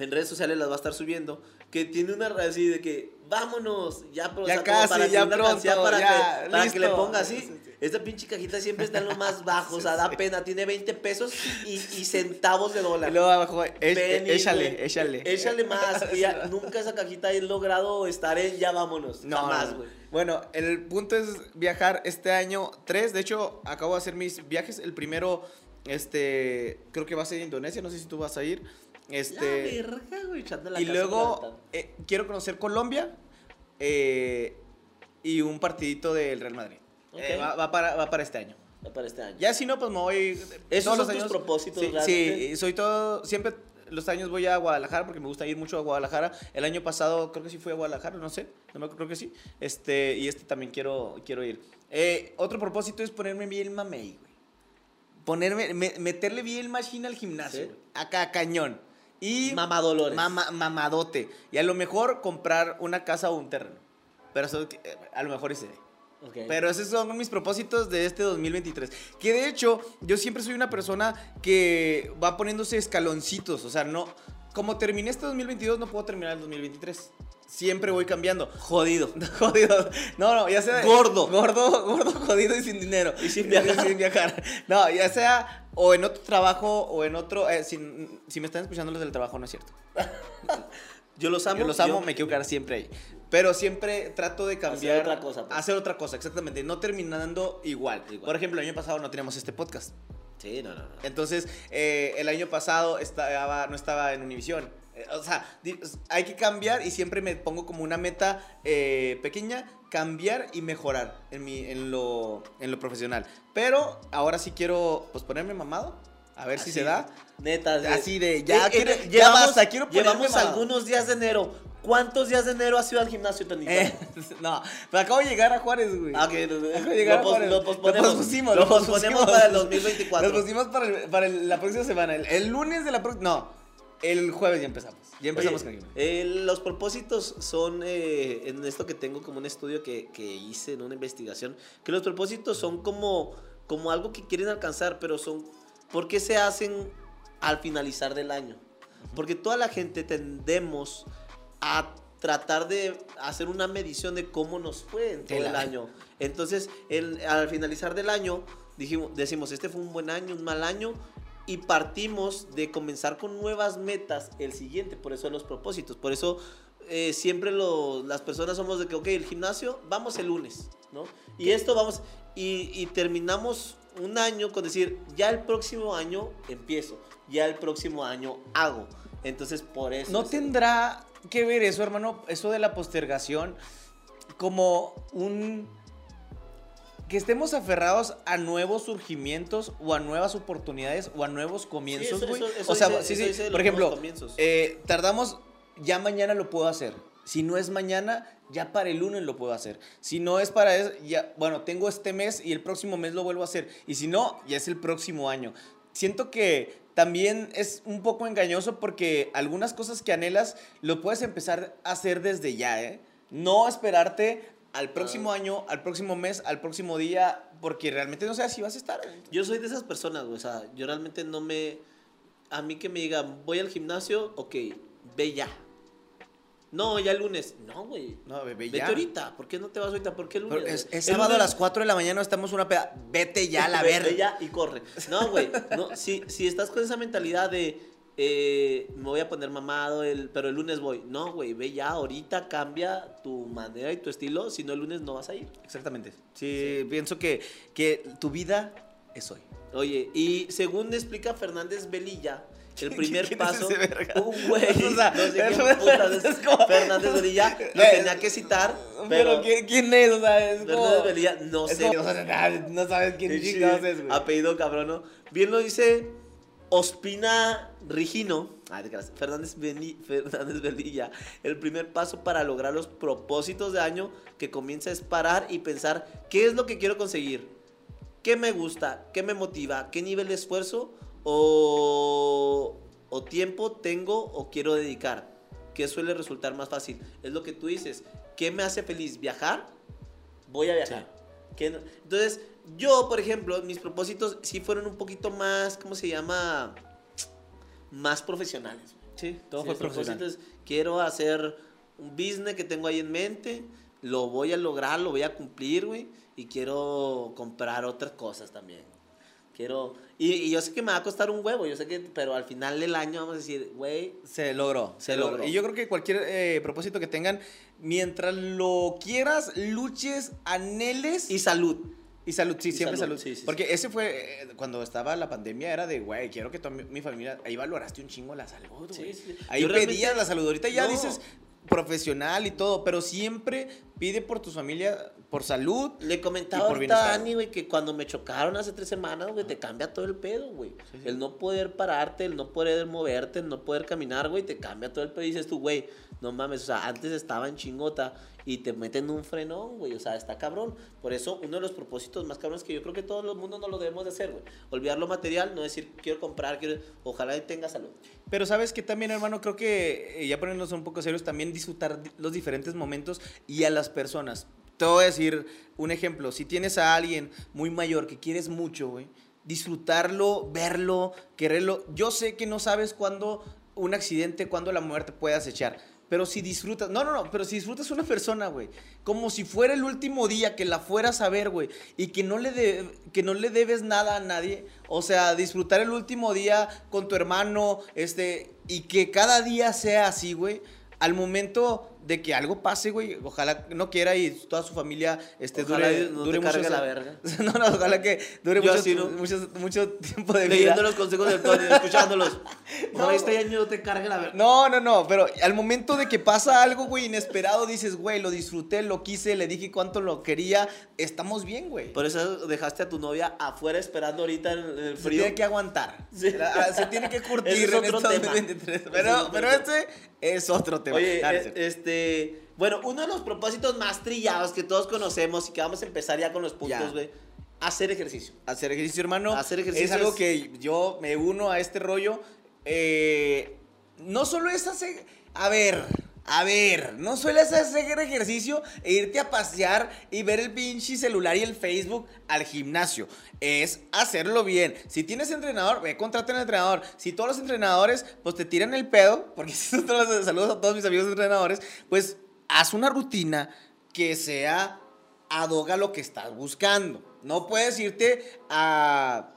En redes sociales las va a estar subiendo. Que tiene una así de que vámonos, ya, pero, Ya casi, para ya pronto, canción para, ya, que, para que le ponga así. Sí, sí. Esta pinche cajita siempre está en lo más bajo, o sea, da pena. Tiene 20 pesos y, y centavos de dólar. Y luego abajo, e- Penny, échale, échale. Échale más. Y ya, nunca esa cajita he logrado estar en ya vámonos. No, jamás, no. güey. Bueno, el punto es viajar este año tres. De hecho, acabo de hacer mis viajes. El primero, este, creo que va a ser a Indonesia. No sé si tú vas a ir. Este, La verga, güey, la y luego eh, quiero conocer Colombia eh, y un partidito del Real Madrid. Eh, va, va para, va para este año. Para este año. Ya si no, pues me voy. ¿Esos todos son los tus propósitos Sí, soy todo. Siempre los años voy a Guadalajara porque me gusta ir mucho a Guadalajara. El año pasado creo que sí fui a Guadalajara, no sé. No me creo que sí. Este, y este también quiero, quiero ir. Eh, otro propósito es ponerme bien mamey, güey. Ponerme, me- meterle bien machine al gimnasio. Sí. Acá, cañón. Y. Mamá Dolores. Mama- mamadote. Y a lo mejor comprar una casa o un terreno. Pero eso, eh, a lo mejor ese. Ok. Pero esos son mis propósitos de este 2023. Que de hecho, yo siempre soy una persona que va poniéndose escaloncitos. O sea, no. Como terminé este 2022, no puedo terminar el 2023. Siempre voy cambiando. Jodido. Jodido. No, no, ya sea. Gordo. Gordo, gordo, jodido y sin dinero. Y sin viajar. sin viajar. No, ya sea o en otro trabajo o en otro. eh, sin- si me están escuchando los del trabajo, no es cierto. Yo los amo. Yo los amo, me quiero quedar siempre ahí. Pero siempre trato de cambiar. otra cosa, pues. Hacer otra cosa, exactamente. No terminando igual. Igual. Por ejemplo, el año pasado no teníamos este podcast. Sí, no, no, no. Entonces, eh, el año pasado estaba, no estaba en Univisión. Eh, O sea, hay que cambiar y siempre me pongo como una meta eh, pequeña, cambiar y mejorar en, mi, en, lo, en lo profesional. Pero ahora sí quiero pues, ponerme mamado, a ver si Así, se da. Neta. Así de, ya Eh, quiero- eh, ya basta, quiero Llevamos mamado. algunos días de enero. ¿Cuántos días de enero has ido al gimnasio, Tonito? Eh, no, pero acabo de llegar a Juárez, güey. Ah, ok, no, no, Acabo de llegar lo, a Juárez. lo posponemos. Lo pospusimos, Lo posponemos pospusimos. para el 2024. Lo pusimos para, el- para el- la próxima semana. El, el lunes de la próxima. No, el jueves ya empezamos. Ya empezamos Oye, con eh, los propósitos son, eh, en esto que tengo como un estudio que, que hice en una investigación, que los propósitos son como, como algo que quieren alcanzar, pero son, ¿por qué se hacen al finalizar del año? Porque toda la gente tendemos a tratar de hacer una medición de cómo nos fue en todo El el año. año. Entonces, el- al finalizar del año, dijimos, decimos, este fue un buen año, un mal año, y partimos de comenzar con nuevas metas el siguiente, por eso los propósitos, por eso eh, siempre lo- las personas somos de que, ok, el gimnasio, vamos el lunes, ¿no? Y esto vamos, y, y terminamos un año con decir, ya el próximo año empiezo, ya el próximo año hago. Entonces, por eso... ¿No es- tendrá que ver eso, hermano? Eso de la postergación como un... Que estemos aferrados a nuevos surgimientos o a nuevas oportunidades o a nuevos comienzos, güey. o sea, dice- sí, sí. Por ejemplo, eh, tardamos, ya mañana lo puedo hacer. Si no es mañana, ya para el lunes lo puedo hacer. Si no es para eso, ya, bueno, tengo este mes y el próximo mes lo vuelvo a hacer. Y si no, ya es el próximo año. Siento que también es un poco engañoso porque algunas cosas que anhelas lo puedes empezar a hacer desde ya, ¿eh? No esperarte al próximo año, al próximo mes, al próximo día, porque realmente no sabes si vas a estar. Yo soy de esas personas, güey. O sea, yo realmente no me. A mí que me digan, voy al gimnasio, ok, ve ya. No, ya el lunes. No, güey. No, bebé, Vete ya. ahorita. ¿Por qué no te vas ahorita? ¿Por qué el lunes? Pero Es, El sábado a las 4 de la mañana, estamos una peda. Vete ya a la Ve- verga. ve ya y corre. No, güey. No, si, si estás con esa mentalidad de eh, me voy a poner mamado, el, pero el lunes voy. No, güey, ve ya, ahorita cambia tu manera y tu estilo, si no el lunes no vas a ir. Exactamente. Sí, pienso que, que tu vida es hoy. Oye, y según explica Fernández Velilla, el primer ¿Quién es paso, verga? un güey, O sea, no sé quién es- es, es como- Fernández Velilla, lo Eh, tenía que citar, Pero, pero, ¿quién, es? O sea, es como... Fernández Velilla, no es sé. como- no sabes quién Sí, chingados es, güey. Apellido cabrón, ¿no? Bien lo dice Ospina Rigino. Fernández, Beni- Fernández Velilla. El primer paso para lograr los propósitos de año que comienza es parar y pensar qué es lo que quiero conseguir. ¿Qué me gusta? ¿Qué me motiva? ¿Qué nivel de esfuerzo o tiempo tengo o quiero dedicar? ¿Qué suele resultar más fácil? Es lo que tú dices. ¿Qué me hace feliz? ¿Viajar? Voy a viajar. Entonces, yo, por ejemplo, mis propósitos sí fueron un poquito más, ¿cómo se llama? Más profesionales. Sí, todo Sí, fue mis profesional. propósitos es, quiero hacer un business que tengo ahí en mente, lo voy a lograr, lo voy a cumplir, güey, y quiero comprar otras cosas también. Quiero, y, y yo sé que me va a costar un huevo, yo sé que, pero al final del año vamos a decir, güey, Se logró, se, Se logró. logró. Y yo creo que cualquier eh, propósito que tengan, mientras lo quieras, luches, anheles y salud. Y salud, sí, Y siempre salud, salud. sí, sí, Porque ese fue, eh, cuando estaba la pandemia, era de, güey, quiero que toda mi, mi familia, ahí valoraste un chingo la salud, güey. sí. Ahí pedías la salud. Ahorita ya No. dices profesional y todo, pero siempre pide por tu familia, por salud. Le comentaba Y por ahorita a bienestar. Dani, güey, que cuando me chocaron hace tres semanas, güey, te cambia todo el pedo, güey. El no poder pararte, el no poder moverte, el no poder caminar, güey, te cambia todo el pedo. Y dices tú, güey, no mames, o sea, antes estaba en chingota y te meten un frenón, güey, o sea, está cabrón. Por eso, uno de los propósitos más cabrones que yo creo que todo el mundo no lo debemos de hacer, güey. Olvidar lo material, no decir, quiero comprar, quiero... Ojalá y tenga salud. Pero sabes que también, hermano, creo que, eh, ya poniéndonos un poco serios, también disfrutar di- los diferentes momentos y a las personas. Te voy a decir un ejemplo. Si tienes a alguien muy mayor que quieres mucho, güey, disfrutarlo, verlo, quererlo. Yo sé que no sabes cuándo un accidente, cuándo la muerte puede acechar. Pero si disfrutas, no, no, no, pero si disfrutas una persona, güey, como si fuera el último día que la fueras a ver, güey, y que no, le que no le debes nada a nadie, o sea, disfrutar el último día con tu hermano, este, y que cada día sea así, güey, al momento de que algo pase, güey, ojalá no quiera y toda su familia este, Ojalá dure, no te dure muchos- la verga. no, no, ojalá que dure mucho, así, ¿no? mucho, mucho tiempo de vida. Leyendo los consejos del Tony, escuchándolos. Ojalá este año no te cargue la verga. No, no, no, pero al momento de que pasa algo, güey, inesperado, dices, güey, lo disfruté, lo quise, le dije cuánto lo quería, estamos bien, güey. Por eso dejaste a tu novia afuera esperando ahorita en el Se frío. tiene que aguantar. Sí. Se tiene que curtir es en otro este tema. 2023. Ese es Pero, otro pero tema. este es otro tema. Oye, eh, Sergio. Este. Bueno, uno de los propósitos más trillados que todos conocemos y que vamos a empezar ya con los puntos, güey. Hacer ejercicio. Hacer ejercicio, hermano. Hacer ejercicio Es algo es- que yo me uno a este rollo. Eh, no solo es hacer. A ver. A ver, no sueles hacer ejercicio e irte a pasear y ver el pinche celular y el Facebook al gimnasio. Es hacerlo bien. Si tienes entrenador, ve, contrata un entrenador. Si todos los entrenadores, pues te tiran el pedo, porque saludos a todos mis amigos entrenadores, pues haz una rutina que sea adoga lo que estás buscando. No puedes irte a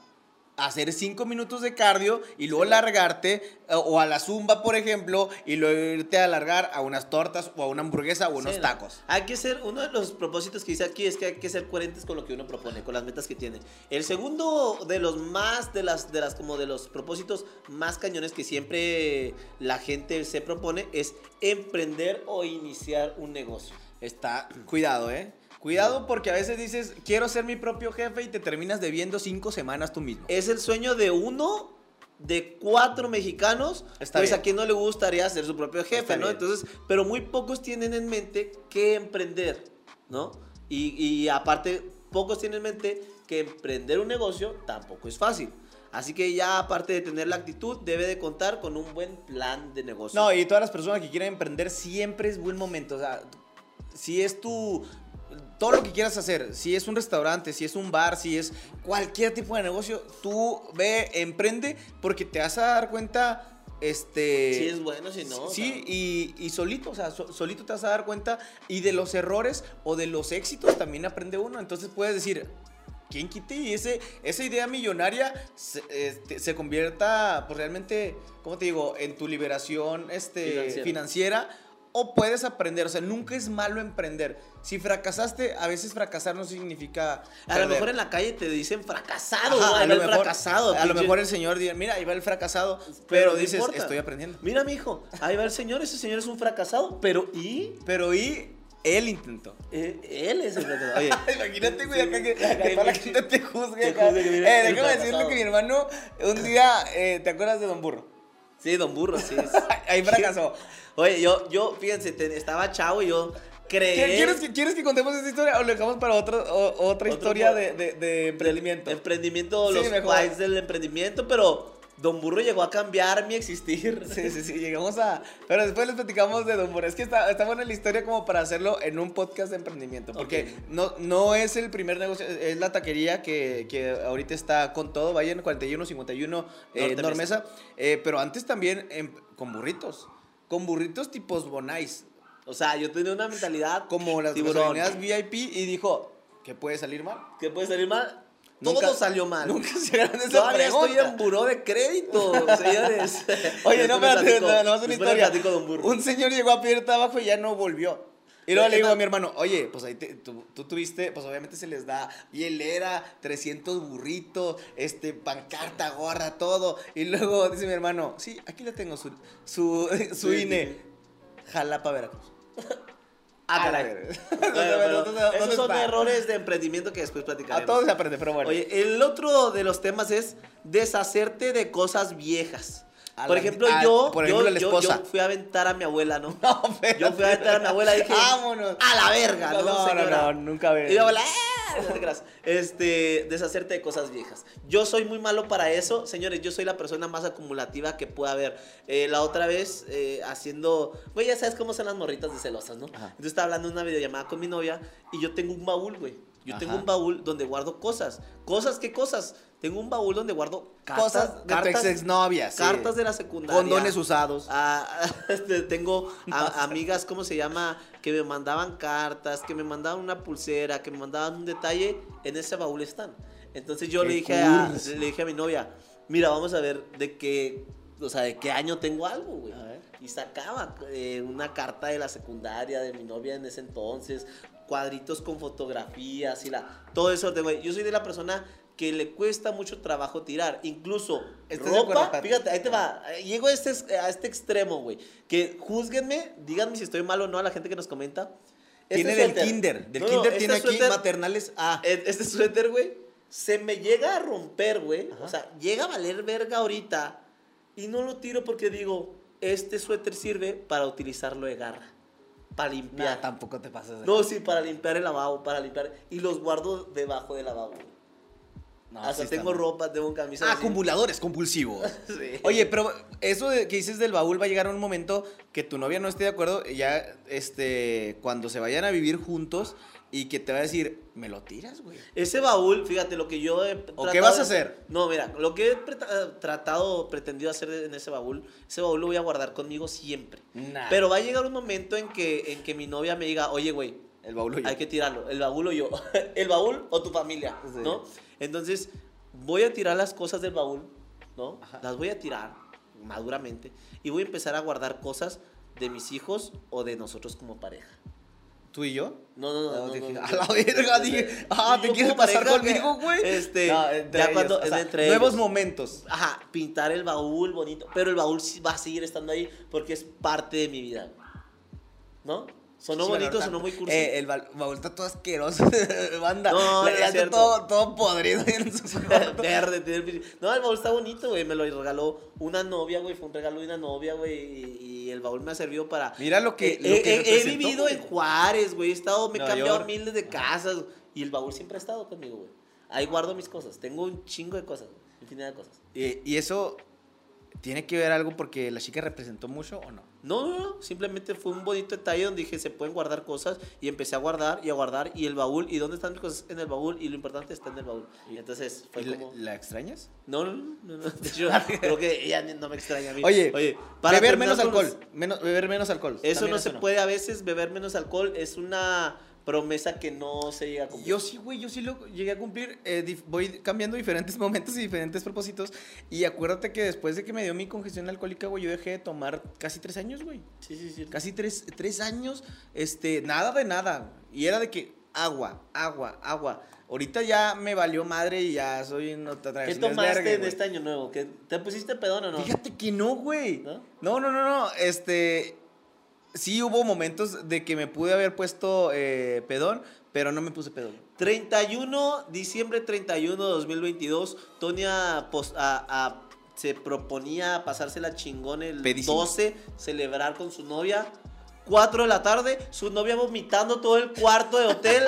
hacer cinco minutos de cardio y luego largarte eh, o a la zumba, por ejemplo, y luego irte a alargar a unas tortas o a una hamburguesa o unos Sí, ¿no? tacos. Hay que ser, uno de los propósitos que dice aquí es que hay que ser coherentes con lo que uno propone, con las metas que tiene. El segundo de los más, de las, de las, como de los propósitos más cañones que siempre la gente se propone es emprender o iniciar un negocio. Está, cuidado, ¿eh? Cuidado porque a veces dices, quiero ser mi propio jefe y te terminas debiendo cinco semanas tú mismo. Es el sueño de uno de cuatro mexicanos, Está pues bien. a quien no le gustaría ser su propio jefe, Está ¿no? bien. Entonces, pero muy pocos tienen en mente que emprender, ¿no? Y, y aparte, pocos tienen en mente que emprender un negocio tampoco es fácil. Así que ya aparte de tener la actitud, debe de contar con un buen plan de negocio. No, y todas las personas que quieren emprender siempre es buen momento. O sea, si es tu. Todo lo que quieras hacer, si es un restaurante, si es un bar, si es cualquier tipo de negocio, tú ve, emprende, porque te vas a dar cuenta. Este. si es bueno, si no. Sí, y, y solito, o sea, so- solito te vas a dar cuenta y de los errores o de los éxitos también aprende uno. Entonces puedes decir, ¿quién quite y ese, esa idea millonaria se, este, se convierta, pues realmente, ¿cómo te digo?, en tu liberación este, Financiera. financiera. O puedes aprender, o sea, nunca es malo emprender. Si fracasaste, a veces fracasar no significa. A lo mejor en la calle te dicen fracasado, a, lo mejor, fracasado. a lo pinche. mejor el señor dice, mira, ahí va el fracasado, Pero dices, importa. estoy aprendiendo. Mira, mi hijo, ahí va el señor, ese señor es un fracasado, pero ¿y? Pero y él intentó. Eh, él es el fracasado. Oye, Imagínate, güey, acá que, Acá que la gente te juzgue. te juzgue mira, eh, déjame decirle que mi hermano un día, eh, ¿te acuerdas de Don Burro? Sí, don Burro, sí. Ahí fracasó. Oye, yo, yo, fíjense, te- estaba chavo y yo creí. ¿Qué- ¿Quieres que, ¿Quieres que contemos esta historia o lo dejamos para otra, o- otra Otro historia de, de, de emprendimiento? Emprendimiento, Sí, los mejor. del emprendimiento, pero Don Burro llegó a cambiar mi existir. Sí, sí, sí, llegamos a... Pero después les platicamos de Don Burro. Es que está, está buena la historia como para hacerlo en un podcast de emprendimiento. Porque no, no es el primer negocio, es la taquería que, que ahorita está con todo. Vayan 41, 51 eh, Norte Normesa. Eh, pero antes también con burritos. Con burritos tipos Bonais. O sea, yo tenía una mentalidad Como las Tiburón. VIP y dijo, ¿qué puede salir mal? que puede salir mal. Nunca- Todo salió mal. Nunca se esa Todavía estoy pregunta. en buró de crédito, señores. Oye, no, espérate, no, no, es una historia. Un señor llegó a pedir trabajo y ya no volvió. Y luego le digo a mi hermano, oye, pues ahí te- tú, tú tuviste, pues obviamente se les da hielera, 300 burritos, este, pancarta, gorra, todo. Y luego dice mi hermano, sí, aquí le tengo su, su, su Sí, INE. Jalapa, Veracruz. Ah, la caray. verga. Pero entonces, ¿dónde esos son errores de emprendimiento que después platicaremos. A todos se aprende, pero bueno. Oye, el otro de los temas es deshacerte de cosas viejas. Por la- ejemplo, a- yo, por yo, ejemplo, la yo- esposa. yo fui a aventar a mi abuela, ¿no? no. Yo fui a aventar a mi abuela y dije, vámonos. a la verga, ¿no? No, no, no, nunca ve. Y mi abuela, Este, deshacerte de cosas viejas. Yo soy muy malo para eso. Señores, yo soy la persona más acumulativa que pueda haber. Eh, la otra vez, eh, haciendo. Güey, ya sabes cómo son las morritas de celosas, ¿no? Ajá. Entonces estaba hablando en una videollamada con mi novia y yo tengo un baúl, güey. Yo tengo un baúl donde guardo cosas. ¿Cosas qué cosas? Tengo un baúl donde guardo cartas, Cosas de cartas, ex exnovia, sí. cartas de la secundaria. Condones usados. Ah, este, tengo a- amigas, ¿cómo se llama? Que me mandaban cartas, que me mandaban una pulsera, que me mandaban un detalle. En ese baúl están. Entonces yo le dije, a, le dije a mi novia, mira, vamos a ver de qué, o sea, de qué año tengo algo, güey. Y sacaba eh, una carta de la secundaria de mi novia en ese entonces, cuadritos con fotografías y la, todo eso. tengo. Yo soy de la persona que le cuesta mucho trabajo tirar. Incluso ¿Estás de acuerdo, ropa, Pat? fíjate, ahí te va. Eh, Llego a este, a este extremo, güey. Que juzguenme, díganme si estoy mal o no a la gente que nos comenta. Este Tiene del suéter- kinder. Del No, kinder este tiene aquí suéter- maternales A. eh, Este suéter, güey, se me llega a romper, güey. O sea, llega a valer verga ahorita. Y no lo tiro porque digo, este suéter sirve para utilizarlo de garra. Para limpiar. Nah, tampoco te pasas. de- No, sí, para limpiar el lavabo, para limpiar. Y los guardo debajo del lavabo. No, Hasta sí tengo ropa, tengo camisas. Ah, así. acumuladores compulsivos. Sí. Oye, pero eso de que dices del baúl va a llegar un momento que tu novia no esté de acuerdo, ya este cuando se vayan a vivir juntos y que te va a decir, "Me lo tiras, güey." Ese baúl, fíjate, lo que yo he ¿O qué vas a de- hacer? No, mira, lo que he preta- eh, tratado, pretendido hacer en ese baúl, ese baúl lo voy a guardar conmigo siempre. Nah. Pero va a llegar un momento en que, en que mi novia me diga, oye, güey, el baúl oye. hay que tirarlo. El baúl o yo. el baúl o tu familia, Sí. ¿no? Entonces, voy a tirar las cosas del baúl, ¿no? Ajá. Las voy a tirar maduramente y voy a empezar a guardar cosas de mis hijos o de nosotros como pareja. ¿Tú y yo? No, no, no. No, no, dije, no, no, a la verga, dije, ah, ¿te yo quieres pasar conmigo, güey? Este, ya ellos, cuando, o sea, entre nuevos ellos. momentos. Ajá, pintar el baúl bonito. Pero el baúl va a seguir estando ahí porque es parte de mi vida. ¿No? Sonó Sí, bonito, sonó muy cursi. Eh, el ba- baúl está todo asqueroso, banda. No, La- no todo, todo podrido en su cuarto. Verde, No, el baúl está bonito, güey. Me lo regaló una novia, güey. Fue un regalo de una novia, güey. Y, el baúl me ha servido para. Mira lo que, Eh, lo eh, que eh, he vivido en Juárez, güey. He estado, me he cambiado miles de casas. Y el baúl siempre ha estado conmigo, güey. Ahí guardo mis cosas. Tengo un chingo de cosas. Infinidad de cosas. Y eso tiene que ver algo porque la chica representó mucho o no. No, no, no, simplemente fue un bonito detalle donde dije se pueden guardar cosas y empecé a guardar y a guardar y el baúl y dónde están mis cosas en el baúl y lo importante está en el baúl. Y entonces fue ¿Y la, como la extrañas? no, no, no, no, hecho, creo que ella no me extraña a mí. Oye, beber beber menos alcohol. Menos, beber menos alcohol. Eso no se puede a veces beber menos alcohol es una promesa que no se llega a cumplir? Yo sí, güey, yo sí lo llegué a cumplir. eh, voy cambiando diferentes momentos y diferentes propósitos. Y acuérdate que después de que me dio mi congestión alcohólica, güey, yo dejé de tomar casi tres años, güey. Sí, sí, sí. Casi tres, tres años, este, nada de nada. Y era de que agua, agua, agua. Ahorita ya me valió madre y ya soy un otra ¿Qué tomaste en este año nuevo? ¿Qué- ¿Te pusiste pedón o no? Fíjate que no, güey. ¿No? ¿No? no, no, no, Este, sí hubo momentos de que me pude haber puesto eh, pedón, pero no me puse pedón. 31, diciembre 31 de 2022, Tonia pos- a- a- se proponía pasársela chingón el Pedísimo. 12, celebrar con su novia. 4 de la tarde, su novia vomitando todo el cuarto de hotel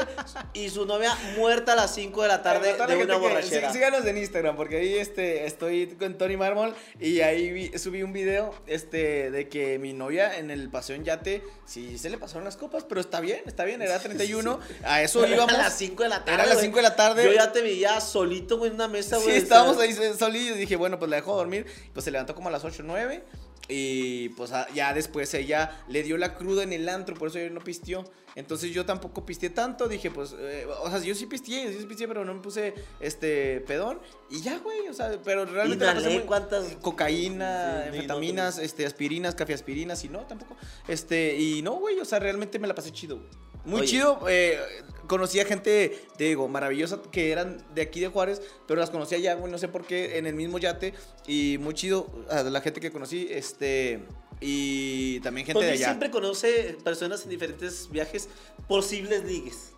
y su novia muerta a las 5 de la tarde de una borrachera. sí- síganos en Instagram, porque ahí este, estoy con Tony Mármol y ahí vi- subí un video este, de que mi novia en el paseo en yate, sí se le pasaron las copas, pero está bien, está bien, era 31, a eso Era íbamos. a las 5 de la tarde. Era a las güey. 5 de la tarde. Yo ya te veía solito, en una mesa, Sí, güey. estábamos o sea, ahí solitos. Dije, bueno, pues la dejo dormir. Pues se levantó como a las 8 o 9. Y pues ya después ella le dio la cruda en el antro, por eso ella no pisteó. Entonces yo tampoco pisteé tanto. Dije, pues, eh, o sea, yo sí pisteé, yo sí pisteé, pero no me puse este pedón. Y ya, güey, o sea, pero realmente la pasé Inhalé muy- cuántas cocaína, Sí, anfetaminas, este, aspirinas, cafeaspirinas y no, tampoco. Este, y no, güey, o sea, realmente me la pasé chido. güey. Muy Oye. chido, eh, conocí a gente, te digo, maravillosa, que eran de aquí de Juárez, pero las conocí allá, güey, no sé por qué, en el mismo yate, y muy chido, a la gente que conocí, este, y también gente de allá. siempre conoce personas en diferentes viajes, posibles ligues.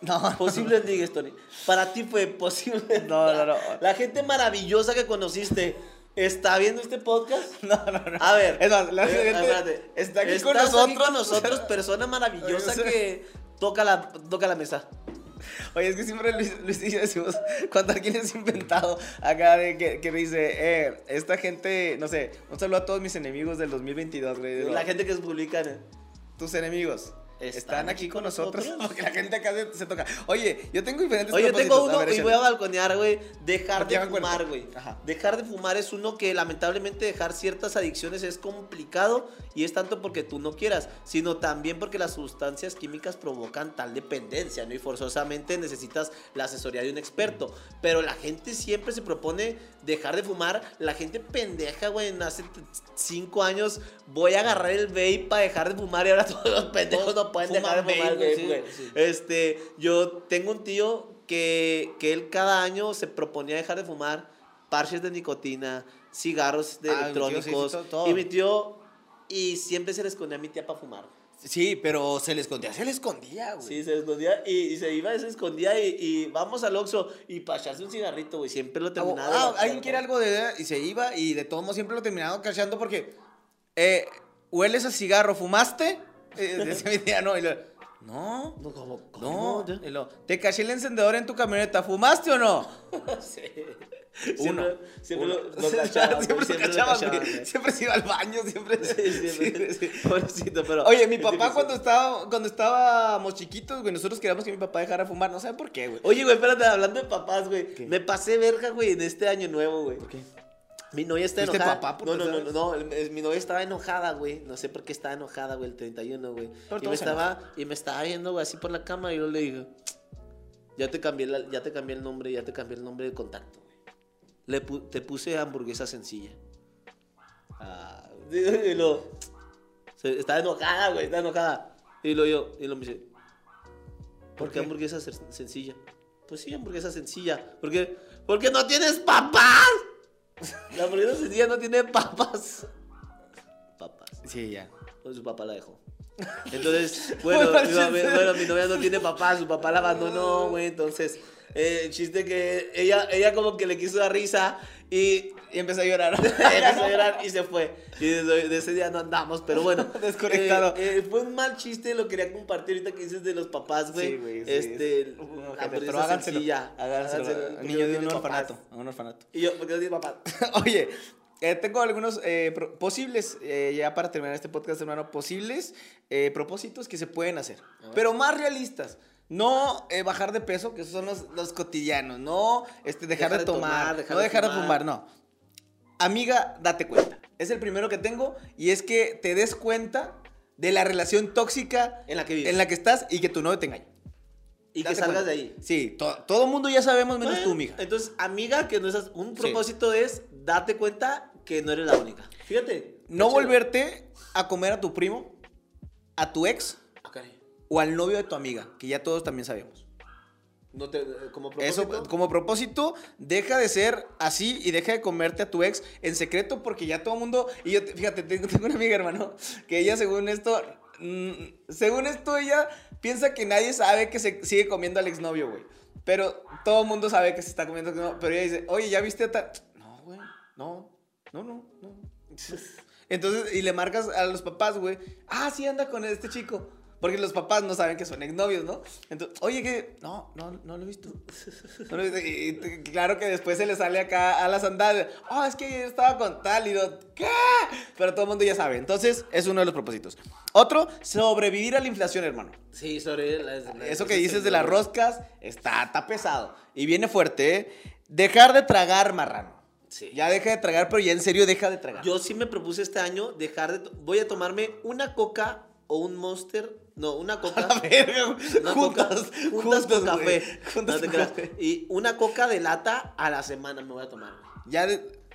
No, Posibles ligues, Tony. Para ti fue posible. No, no, no. La gente maravillosa que conociste está viendo este podcast. no, no, no. A ver. Es más, la eh, gente espérate. está aquí con nosotros. aquí con nosotros, persona maravillosa Oye, que toca la, toca la mesa. Oye, es que siempre Luis, Luis y yo decimos, cuando alguien es inventado acá de que, que dice, eh, esta gente, no sé, un saludo a todos mis enemigos del 2022, güey. La gente que es publicana. Tus enemigos. ¿Están Están, aquí con nosotros, porque la gente acá se, se toca. Oye, yo tengo diferentes Oye, propósitos. tengo uno ver, y échale. voy a balconear, güey. Dejar Aquí de fumar, güey. Dejar de fumar es uno que lamentablemente dejar ciertas adicciones es complicado y es tanto porque tú no quieras, sino también porque las sustancias químicas provocan tal dependencia, ¿no? Y forzosamente necesitas la asesoría de un experto. Pero la gente siempre se propone dejar de fumar. La gente pendeja, güey, en hace cinco años voy a agarrar el vape para dejar de fumar y ahora todos los pendejos no pueden Fuman dejar de fumar vape, sí. Este, yo tengo un tío que, que él cada año se proponía dejar de fumar parches de nicotina, cigarros de Ah, mi electrónicos. todo. Y mi tío, y siempre se le escondía a mi tía para fumar. Sí, pero se le escondía, se le escondía, güey. Sí, se le escondía y, y se iba, se escondía y, y vamos al Oxxo y para echarse un cigarrito, güey. Siempre lo Ah, terminaba. ah, alguien quiere algo de y se iba y de todos modos siempre lo terminaba cachando porque eh, hueles a cigarro, ¿fumaste? Decía mi tía, no, y lo, no, No, ¿cómo? no, ¿Cómo? y lo, te caché el encendedor en tu camioneta, ¿fumaste o no? Sí. Uno. Siempre, siempre Uno. lo, siempre lo lo cachaban, se iba al baño, siempre. Sí, siempre. sí, sí. Pobrecito, pero. Oye, mi papá cuando estaba, cuando estábamos chiquitos, güey, nosotros queríamos que mi papá dejara de fumar, no sé por qué, güey. Oye, güey, espérate, hablando de papás, güey. ¿Qué? Me pasé verga, güey, en este año nuevo, güey. ¿Por qué? Mi novia está ¿Fuiste enojada. papá por no, no, no, no, no, mi novia estaba enojada, güey. No sé por qué estaba enojada, güey, el 31, güey. Y me estaba y me estaba viendo, güey, así por la cama y yo le dije, "Ya te cambié la- ya te cambié el nombre, ya te cambié el nombre de contacto, güey. Le pu- te puse hamburguesa sencilla." Ah, y lo se- estaba enojada, güey, estaba enojada. Y lo yo y lo me dice, ¿Por qué qué? hamburguesa sen- sencilla? Pues sí, hamburguesa sencilla. ¿Por qué? Porque no tienes papas. La hamburguesa sencilla no tiene papas. Papas. Sí, ya. Pues su papá la dejó. Entonces, bueno, mi, bueno, mi novia no tiene papá, su papá la abandonó, güey. Entonces, eh, el chiste que ella, ella como que le quiso dar risa y Y empecé a llorar. empezó a llorar y se fue. Y desde, de ese día no andamos, pero bueno. Desconectado. Eh, eh, fue un mal chiste, lo quería compartir ahorita que dices de los papás, güey. Sí, güey, sí, Este, es- la gente, hamburguesa pero háganselo. sencilla. Háganselo. Porque Niño no de un orfanato. papás. Un orfanato. Y yo, porque no tiene papás. Oye, eh, tengo algunos eh, posibles, eh, ya para terminar este podcast, hermano, posibles eh, propósitos que se pueden hacer, pero más realistas. No eh, bajar de peso, que esos son los, los cotidianos. No este, dejar, Dejar de de tomar. tomar, dejar no de dejar de fumar, no. Amiga, date cuenta. Es el primero que tengo y es que te des cuenta de la relación tóxica En la que vives. en la que estás y que tu novio te engaña. Y que Date salgas cuenta. de ahí. Sí, to- todo mundo ya sabemos menos Bueno, tú, mija. Entonces, amiga, que no es un Sí. propósito es date cuenta que no eres la única. Fíjate. No volverte a comer a tu primo, a tu ex Ok. o al novio de tu amiga, que ya todos también sabemos. No te, como Eso, propósito. como propósito, deja de ser así y deja de comerte a tu ex en secreto porque ya todo el mundo... Y yo, te- fíjate, tengo, tengo una amiga, hermano, que ella según esto, mm, según esto ella piensa que nadie sabe que se sigue comiendo al exnovio, güey. Pero todo el mundo sabe que se está comiendo, al exnovio, pero ella dice, oye, ¿ya viste a tal? No, güey, no, no, no, no. Entonces, y le marcas a los papás, güey, ah, sí anda con este chico. Porque los papás no saben que son exnovios, ¿no? Entonces, oye, que no, no, no lo he visto. No lo he visto. Y, claro que después se le sale acá a las andadas. Oh, es que yo estaba con tal y lo, ¿qué? Pero todo el mundo ya sabe. Entonces, es uno de los propósitos. Otro, sobrevivir a la inflación, hermano. Sí, sobre la- la- Eso que dices es de las roscas está, está pesado. Y viene fuerte, ¿eh? Dejar de tragar, marrano. Sí. Ya deja de tragar, pero ya en serio deja de tragar. Yo sí me propuse este año dejar de... Voy a tomarme una coca o un monster. No, una coca. A Una juntas, coca, juntas con café. Juntas No con café. Y una coca de lata a la semana me voy a tomar. Ya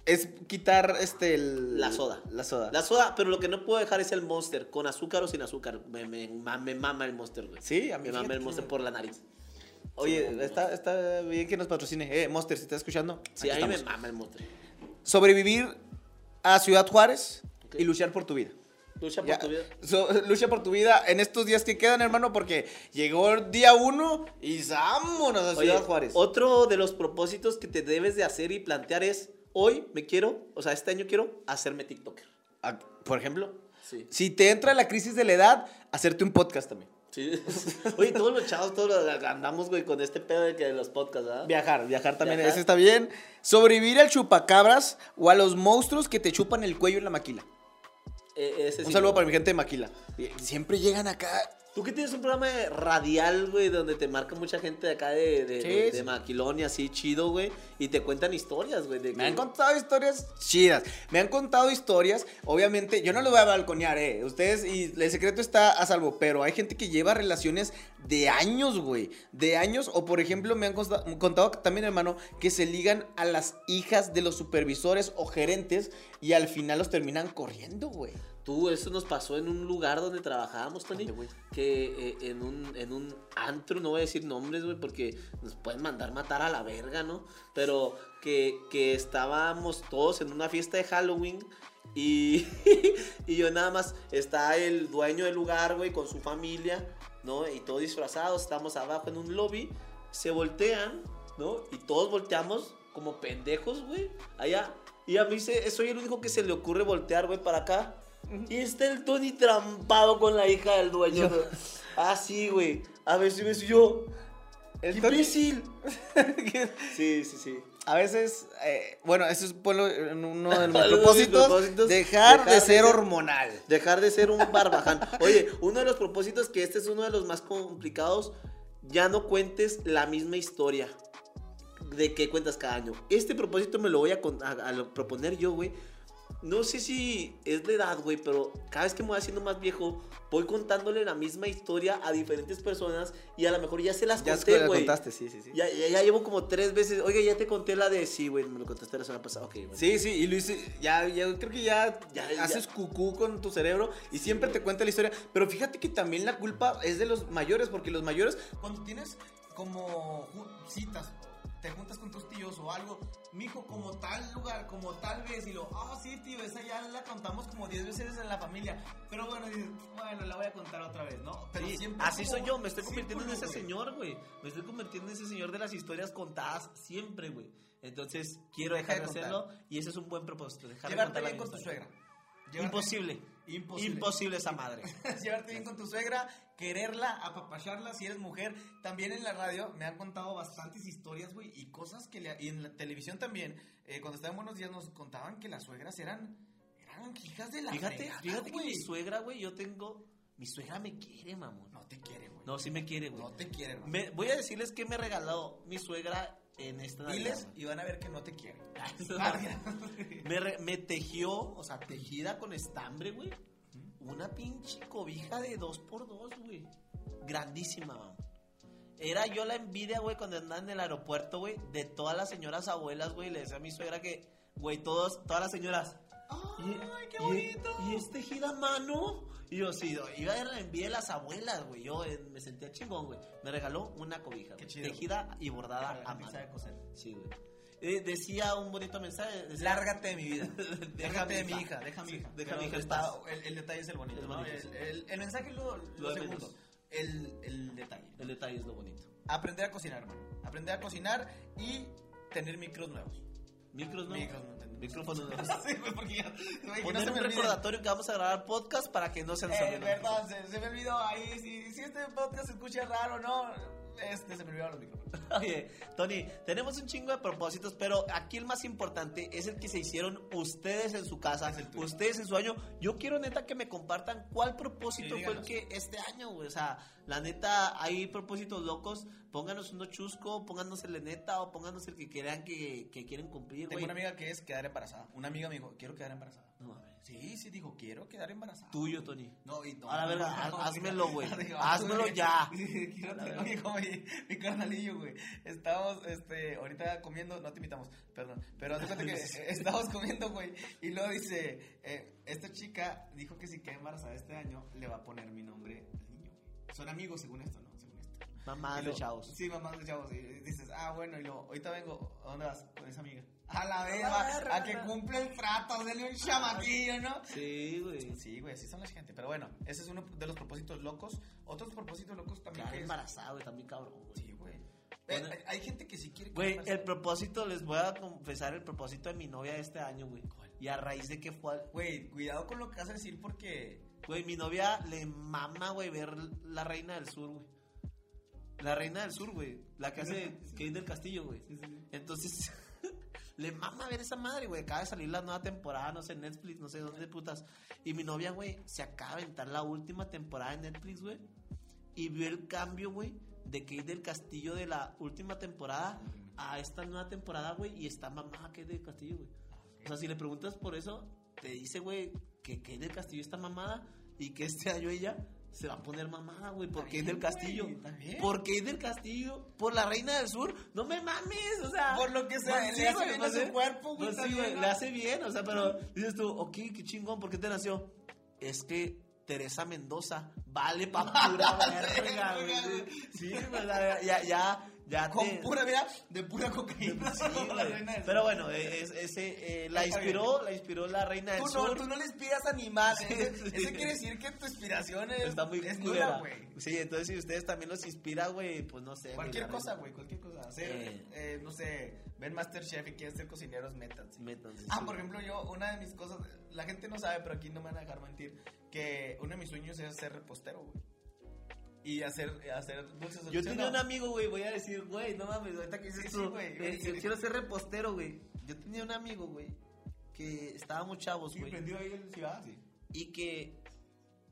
es quitar este el- La soda. La soda. La soda, pero lo que no puedo dejar es el monster, con azúcar o sin azúcar. Me, me, me mama el monster, güey. Sí, a mí Me mama el monster por la nariz. Oye, está, está bien que nos patrocine. Eh, Monster, si estás escuchando. Sí, aquí a mí me mama el monster. Sobrevivir a Ciudad Juárez y luchar por tu vida. Lucha por Ya, tu vida. so- lucha por tu vida en estos días que quedan, hermano, porque llegó el día uno y vámonos a Oye, Ciudad Juárez. Otro de los propósitos que te debes de hacer y plantear es, hoy me quiero, o sea, este año quiero hacerme TikToker. Ah, Por ejemplo, Sí. si te entra la crisis de la edad, hacerte un podcast también. Sí. Oye, todos los chavos, todos los- andamos, güey, con este pedo de que de los podcasts, ¿verdad? Viajar, viajar también, Viajar. ese está bien. Sobrevivir al chupacabras o a los monstruos que te chupan el cuello en la maquila. Eh, ese Un sí, saludo para mi gente de maquila. Siempre llegan acá. Tú que tienes un programa de radial, güey, donde te marca mucha gente de acá de, de, Sí, de- de sí. maquilón y así chido, güey, y te cuentan historias, güey. Me que- han contado historias chidas. Me han contado historias. Obviamente, yo no lo voy a balconear, eh. Ustedes, y el secreto está a salvo. Pero hay gente que lleva relaciones de años, güey. De años. O por ejemplo, me han contado también, hermano, que se ligan a las hijas de los supervisores o gerentes. Y al final los terminan corriendo, güey. Tú, eso nos pasó en un lugar donde trabajábamos, Tony. Que eh, en, un, en un antro, no voy a decir nombres, güey, porque nos pueden mandar matar a la verga, ¿no? Pero que, que estábamos todos en una fiesta de Halloween y, y yo nada más, está el dueño del lugar, güey, con su familia, ¿no? Y todos disfrazados, estamos abajo en un lobby, se voltean, ¿no? Y todos volteamos como pendejos, güey, allá. Y a mí se, soy el único que se le ocurre voltear, güey, para acá. Y está el Tony trampado con la hija del dueño. Ah, sí, güey. A ver si ves yo. El ¡Imbécil! Sí, sí, sí. A veces, eh, bueno, eso es uno de mis mis propósitos. propósitos, dejar, dejar de ser hormonal. Dejar de ser un barbaján. Oye, uno de los propósitos, que este es uno de los más complicados, ya no cuentes la misma historia de que cuentas cada año. Este propósito me lo voy a, proponer yo, güey. No sé si es de edad, güey, pero cada vez que me voy haciendo más viejo, voy contándole la misma historia a diferentes personas y a lo mejor ya se las Ya conté, güey. contaste, sí, sí, sí. Ya, ya, ya llevo como tres veces. Oiga, ya te conté la de sí, güey, me lo contaste la semana pasada. Ok, bueno. Sí, sí, y Luis, ya, ya creo que ya, Ya, haces cucú con tu cerebro y siempre te cuenta la historia. Pero fíjate que también la culpa es de los mayores, porque los mayores, cuando tienes como citas, te juntas con tus tíos o algo, mijo, como tal lugar, como tal vez, y lo, ah, sí, tío, esa ya la contamos como 10 veces en la familia. Pero bueno, dices, bueno, la voy a contar otra vez, ¿no? Pero Sí, siempre así como soy yo, me estoy convirtiendo en ese güey. señor, güey. Me estoy convirtiendo en ese señor de las historias contadas siempre, güey. Entonces, quiero dejar de Deja de hacerlo y ese es un buen propósito. Dejar de Llevarte la bien con tu suegra. Llevarte- Imposible. Imposible. Imposible esa madre. llevarte bien con tu suegra, quererla, apapacharla si eres mujer. También en la radio me han contado bastantes historias, güey, y cosas que le, y en la televisión también, eh, cuando estaban Buenos Días nos contaban que las suegras eran, eran hijas de la Fíjate, fregada, fíjate que güey. mi suegra, güey, yo tengo. Mi suegra me quiere, mamón. No te quiere, güey. No, sí me quiere, güey. No te quiere, güey. Voy a decirles que me regaló mi suegra en esta Diles y van a ver que no te quiere. güey. me, re- me tejió, o sea, tejida con estambre, güey. Una pinche cobija de dos por dos, güey. Grandísima, mamá. Era yo la envidia, güey, cuando andaba en el aeropuerto, güey, de todas las señoras abuelas, güey. Le decía a mi suegra que, güey, todos, todas las señoras. ¡Ay, qué y- bonito! Y, este gira mano. Y yo, sí, iba a la envidia de las abuelas, güey. Yo eh, me sentía chingón, güey. Me regaló una cobija, Qué chido. tejida y bordada a mano. sabe coser. Sí, güey. Eh, decía un bonito mensaje. decía- Lárgate de mi vida. Déjame de mi hija. déjame mi hija. Mi hija está- el, el detalle es el bonito, El ¿no? bonito, El, sí. el- el mensaje lo, lo Lo segundo. El, detalle. El detalle es lo bonito. Aprender a cocinar, hermano. Aprender a cocinar y tener micros nuevos. Micros, ¿no? Micros, no, no. Sí, porque ya. Poner no un recordatorio que vamos a grabar podcast para que no se nos Eh, olvide. perdón, se, se me olvidó ahí. Si, si este podcast se escucha raro no, este se me olvidaron los micrófonos. Oye, Tony, tenemos un chingo de propósitos, pero aquí el más importante es el que se hicieron ustedes en su casa, ustedes en su año. Yo quiero neta que me compartan cuál propósito Sí, fue el que este año, güey. O sea, la neta, hay propósitos locos. Pónganos uno chusco, pónganos el de neta o pónganos el que crean que, que quieren cumplir, Tengo güey. una amiga que es quedar embarazada. Una amiga me dijo, quiero quedar embarazada. No mames. Sí, sí, dijo, quiero quedar embarazada. Tuyo, Tony. No, y no. A la verga, no, házmelo, güey. Házmelo ya. Quiero que- Oye, como mi, mi carnalillo, güey. Estábamos, este, ahorita comiendo, no te invitamos, perdón. Pero cuenta que estábamos comiendo, güey. Y luego dice, eh, esta chica dijo que si queda embarazada este año, le va a poner mi nombre al niño, güey. Son amigos según esto, ¿no? Según esto. Mamá de luego- chavos. Sí, mamá de chavos. Y dices, ah, bueno, y luego, ahorita vengo, ¿a dónde vas? Con esa amiga. A la vez, A que cumple el trato, denle un chamaquillo, ¿no? Sí, güey. Sí, güey, así son la gente. Pero bueno, ese es uno de los propósitos locos. Otros propósitos locos también. Quedar que embarazada, güey, también cabrón, güey. Sí, güey. Bueno. Eh, hay gente que sí quiere. Güey, el propósito, les voy a confesar el propósito de mi novia de este año, güey. Y a raíz de que fue... al- Güey, cuidado con lo que vas a decir porque. Güey, mi novia le mama, güey, ver La Reina del Sur, güey. La Reina del Sur, güey. La que hace Kate del Castillo, güey. Entonces, le mama ver esa madre, güey. Acaba de salir la nueva temporada, no sé, Netflix, no sé dónde putas. Y mi novia, güey, se acaba de aventar la última temporada de Netflix, güey. Y vio el cambio, güey, de Kate del Castillo de la última temporada a esta nueva temporada, güey. Y está mamada Kate del Castillo, güey. O sea, si le preguntas por eso, te dice, güey, que Kate del Castillo está mamada y que este año ella se va a poner mamada, güey, por Está Kate bien, del Castillo. güey, está bien. ¿Por Kate del Castillo? ¿Por la Reina del Sur? No me mames, o sea. Por lo que sea, pues le hace bien a pues su sí. cuerpo, güey, Pues sí, también, güey, ¿no? le hace bien, o sea, pero dices tú, ok, qué chingón, ¿por qué te nació? Es que Teresa Mendoza vale pa' pura verga, güey. Sí, güey, ya, ya, ya Con te- pura, mira, de pura cocaína. Sí, la reina del Pero bueno, es- ese, eh, la inspiró, la inspiró la reina del Tú sur. no, tú no le inspiras animal. Sí, ese, sí. ese quiere decir que tu inspiración es, Está muy es nula, güey. Sí, entonces si ustedes también los inspira, güey, pues no sé. Cualquier cosa, güey, cualquier cosa. Hacer, Eh. eh, no sé, ven Masterchef y quieren ser cocineros, métanse. Métanse, Ah, por ejemplo, yo, una de mis cosas, la gente no sabe, pero aquí no me van a dejar mentir, que uno de mis sueños es ser repostero, güey. Y hacer, hacer dulces Yo ¿sí tenía un amigo, güey, voy a decir, güey, no mames, ahorita que dices Sí, tú, sí, güey, eh, yo sí. quiero ser repostero, güey. Yo tenía un amigo, güey, que estábamos chavos, Sí, güey. prendió ahí el ciudad, sí. Y que,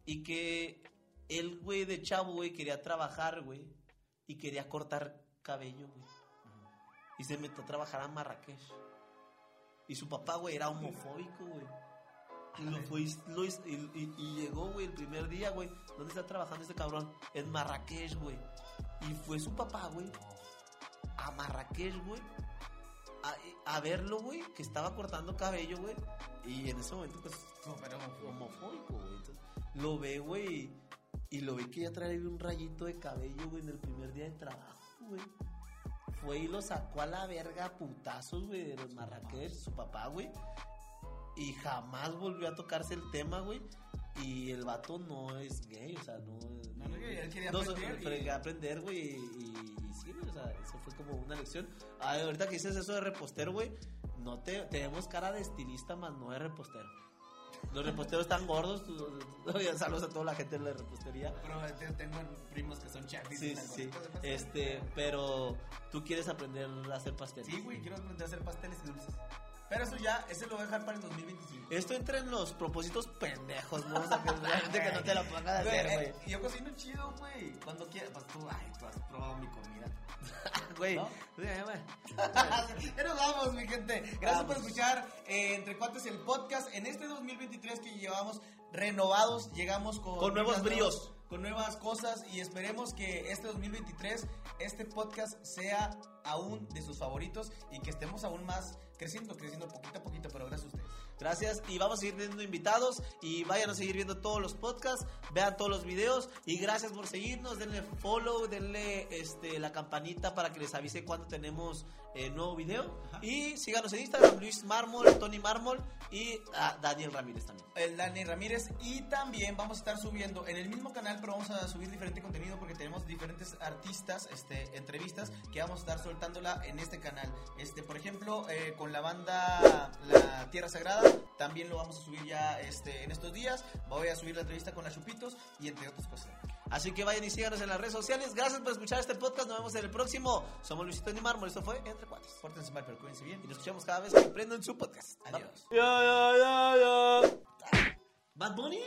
y que él, güey, de chavo, güey, quería trabajar, güey. Y quería cortar cabello, güey. Y se metió a trabajar a Marrakech. Y su papá, güey, era homofóbico, güey. Y lo fue, lo y, y- y llegó, güey, el primer día, güey. ¿Dónde está trabajando este cabrón? En Marrakech, güey. Y fue su papá, güey, a Marrakech, güey. A, a verlo, güey, que estaba cortando cabello, güey. Y en ese momento, pues, Súper homofóbico. homofóbico, güey. Entonces, lo ve, güey, y lo ve que ya trae un rayito de cabello, güey, en el primer día de trabajo, güey. Fue y lo sacó a la verga putazos, güey, de los Marrakech, su papá, güey. Y jamás volvió a tocarse el tema, güey. Y el vato no es gay, o sea, no. No, no, él quería no, aprender y- quería aprender, güey. Y, y- y sí, güey, o sea, eso fue como una lección. Ah, ahorita que dices eso de repostero, güey, no te, tenemos cara de estilista, más no de repostero. Los reposteros están gordos. saludos a toda la gente de la repostería. Pero eh, tengo primos que son y Sí, sí. gorditos. Este, pero tú quieres aprender a hacer pasteles. Sí, güey, quiero aprender a hacer pasteles y dulces. Pero eso ya, ese lo voy a dejar para el 2025. Esto entra en los propósitos pendejos, ¿no? O sea, que la gente que no te lo ponga de Güey, hacer, eh, Yo cocino chido, güey. Cuando quieras. Pues tú, ay, tú has probado mi comida. güey. ¿No? Güey, güey. ya nos vamos, mi gente. Gracias Vamos. por escuchar eh, Entre Cuates el podcast. En este 2023 que llevamos renovados, llegamos con. Con nuevos bríos. Con nuevas cosas y esperemos que este 2023 este podcast sea aún de sus favoritos y que estemos aún más creciendo, creciendo poquito a poquito, pero gracias a ustedes. Gracias y vamos a seguir teniendo invitados y vayan a seguir viendo todos los podcasts, vean todos los videos y gracias por seguirnos, denle follow, denle este, la campanita para que les avise cuando tenemos eh, nuevo video y síganos en Instagram, Luis Mármol, Tony Mármol y a Daniel Ramírez también. El Dani Ramírez y también vamos a estar subiendo en el mismo canal, pero vamos a subir diferente contenido porque tenemos diferentes artistas, este, entrevistas que vamos a estar soltándola en este canal. Este, por ejemplo, eh, con la banda La Tierra Sagrada, también lo vamos a subir ya este, en estos días. Voy a subir la entrevista con la Chupitos y entre otras cosas. Así que vayan y síganos en las redes sociales. Gracias por escuchar este podcast. Nos vemos en el próximo. Somos Luisito y Mármol. Esto fue Entre Cuates. Pórtense mal, pero cuídense bien. Y nos escuchamos cada vez que emprendan su podcast. Adiós. Ya, ya, ya, ya. Bad Bunny.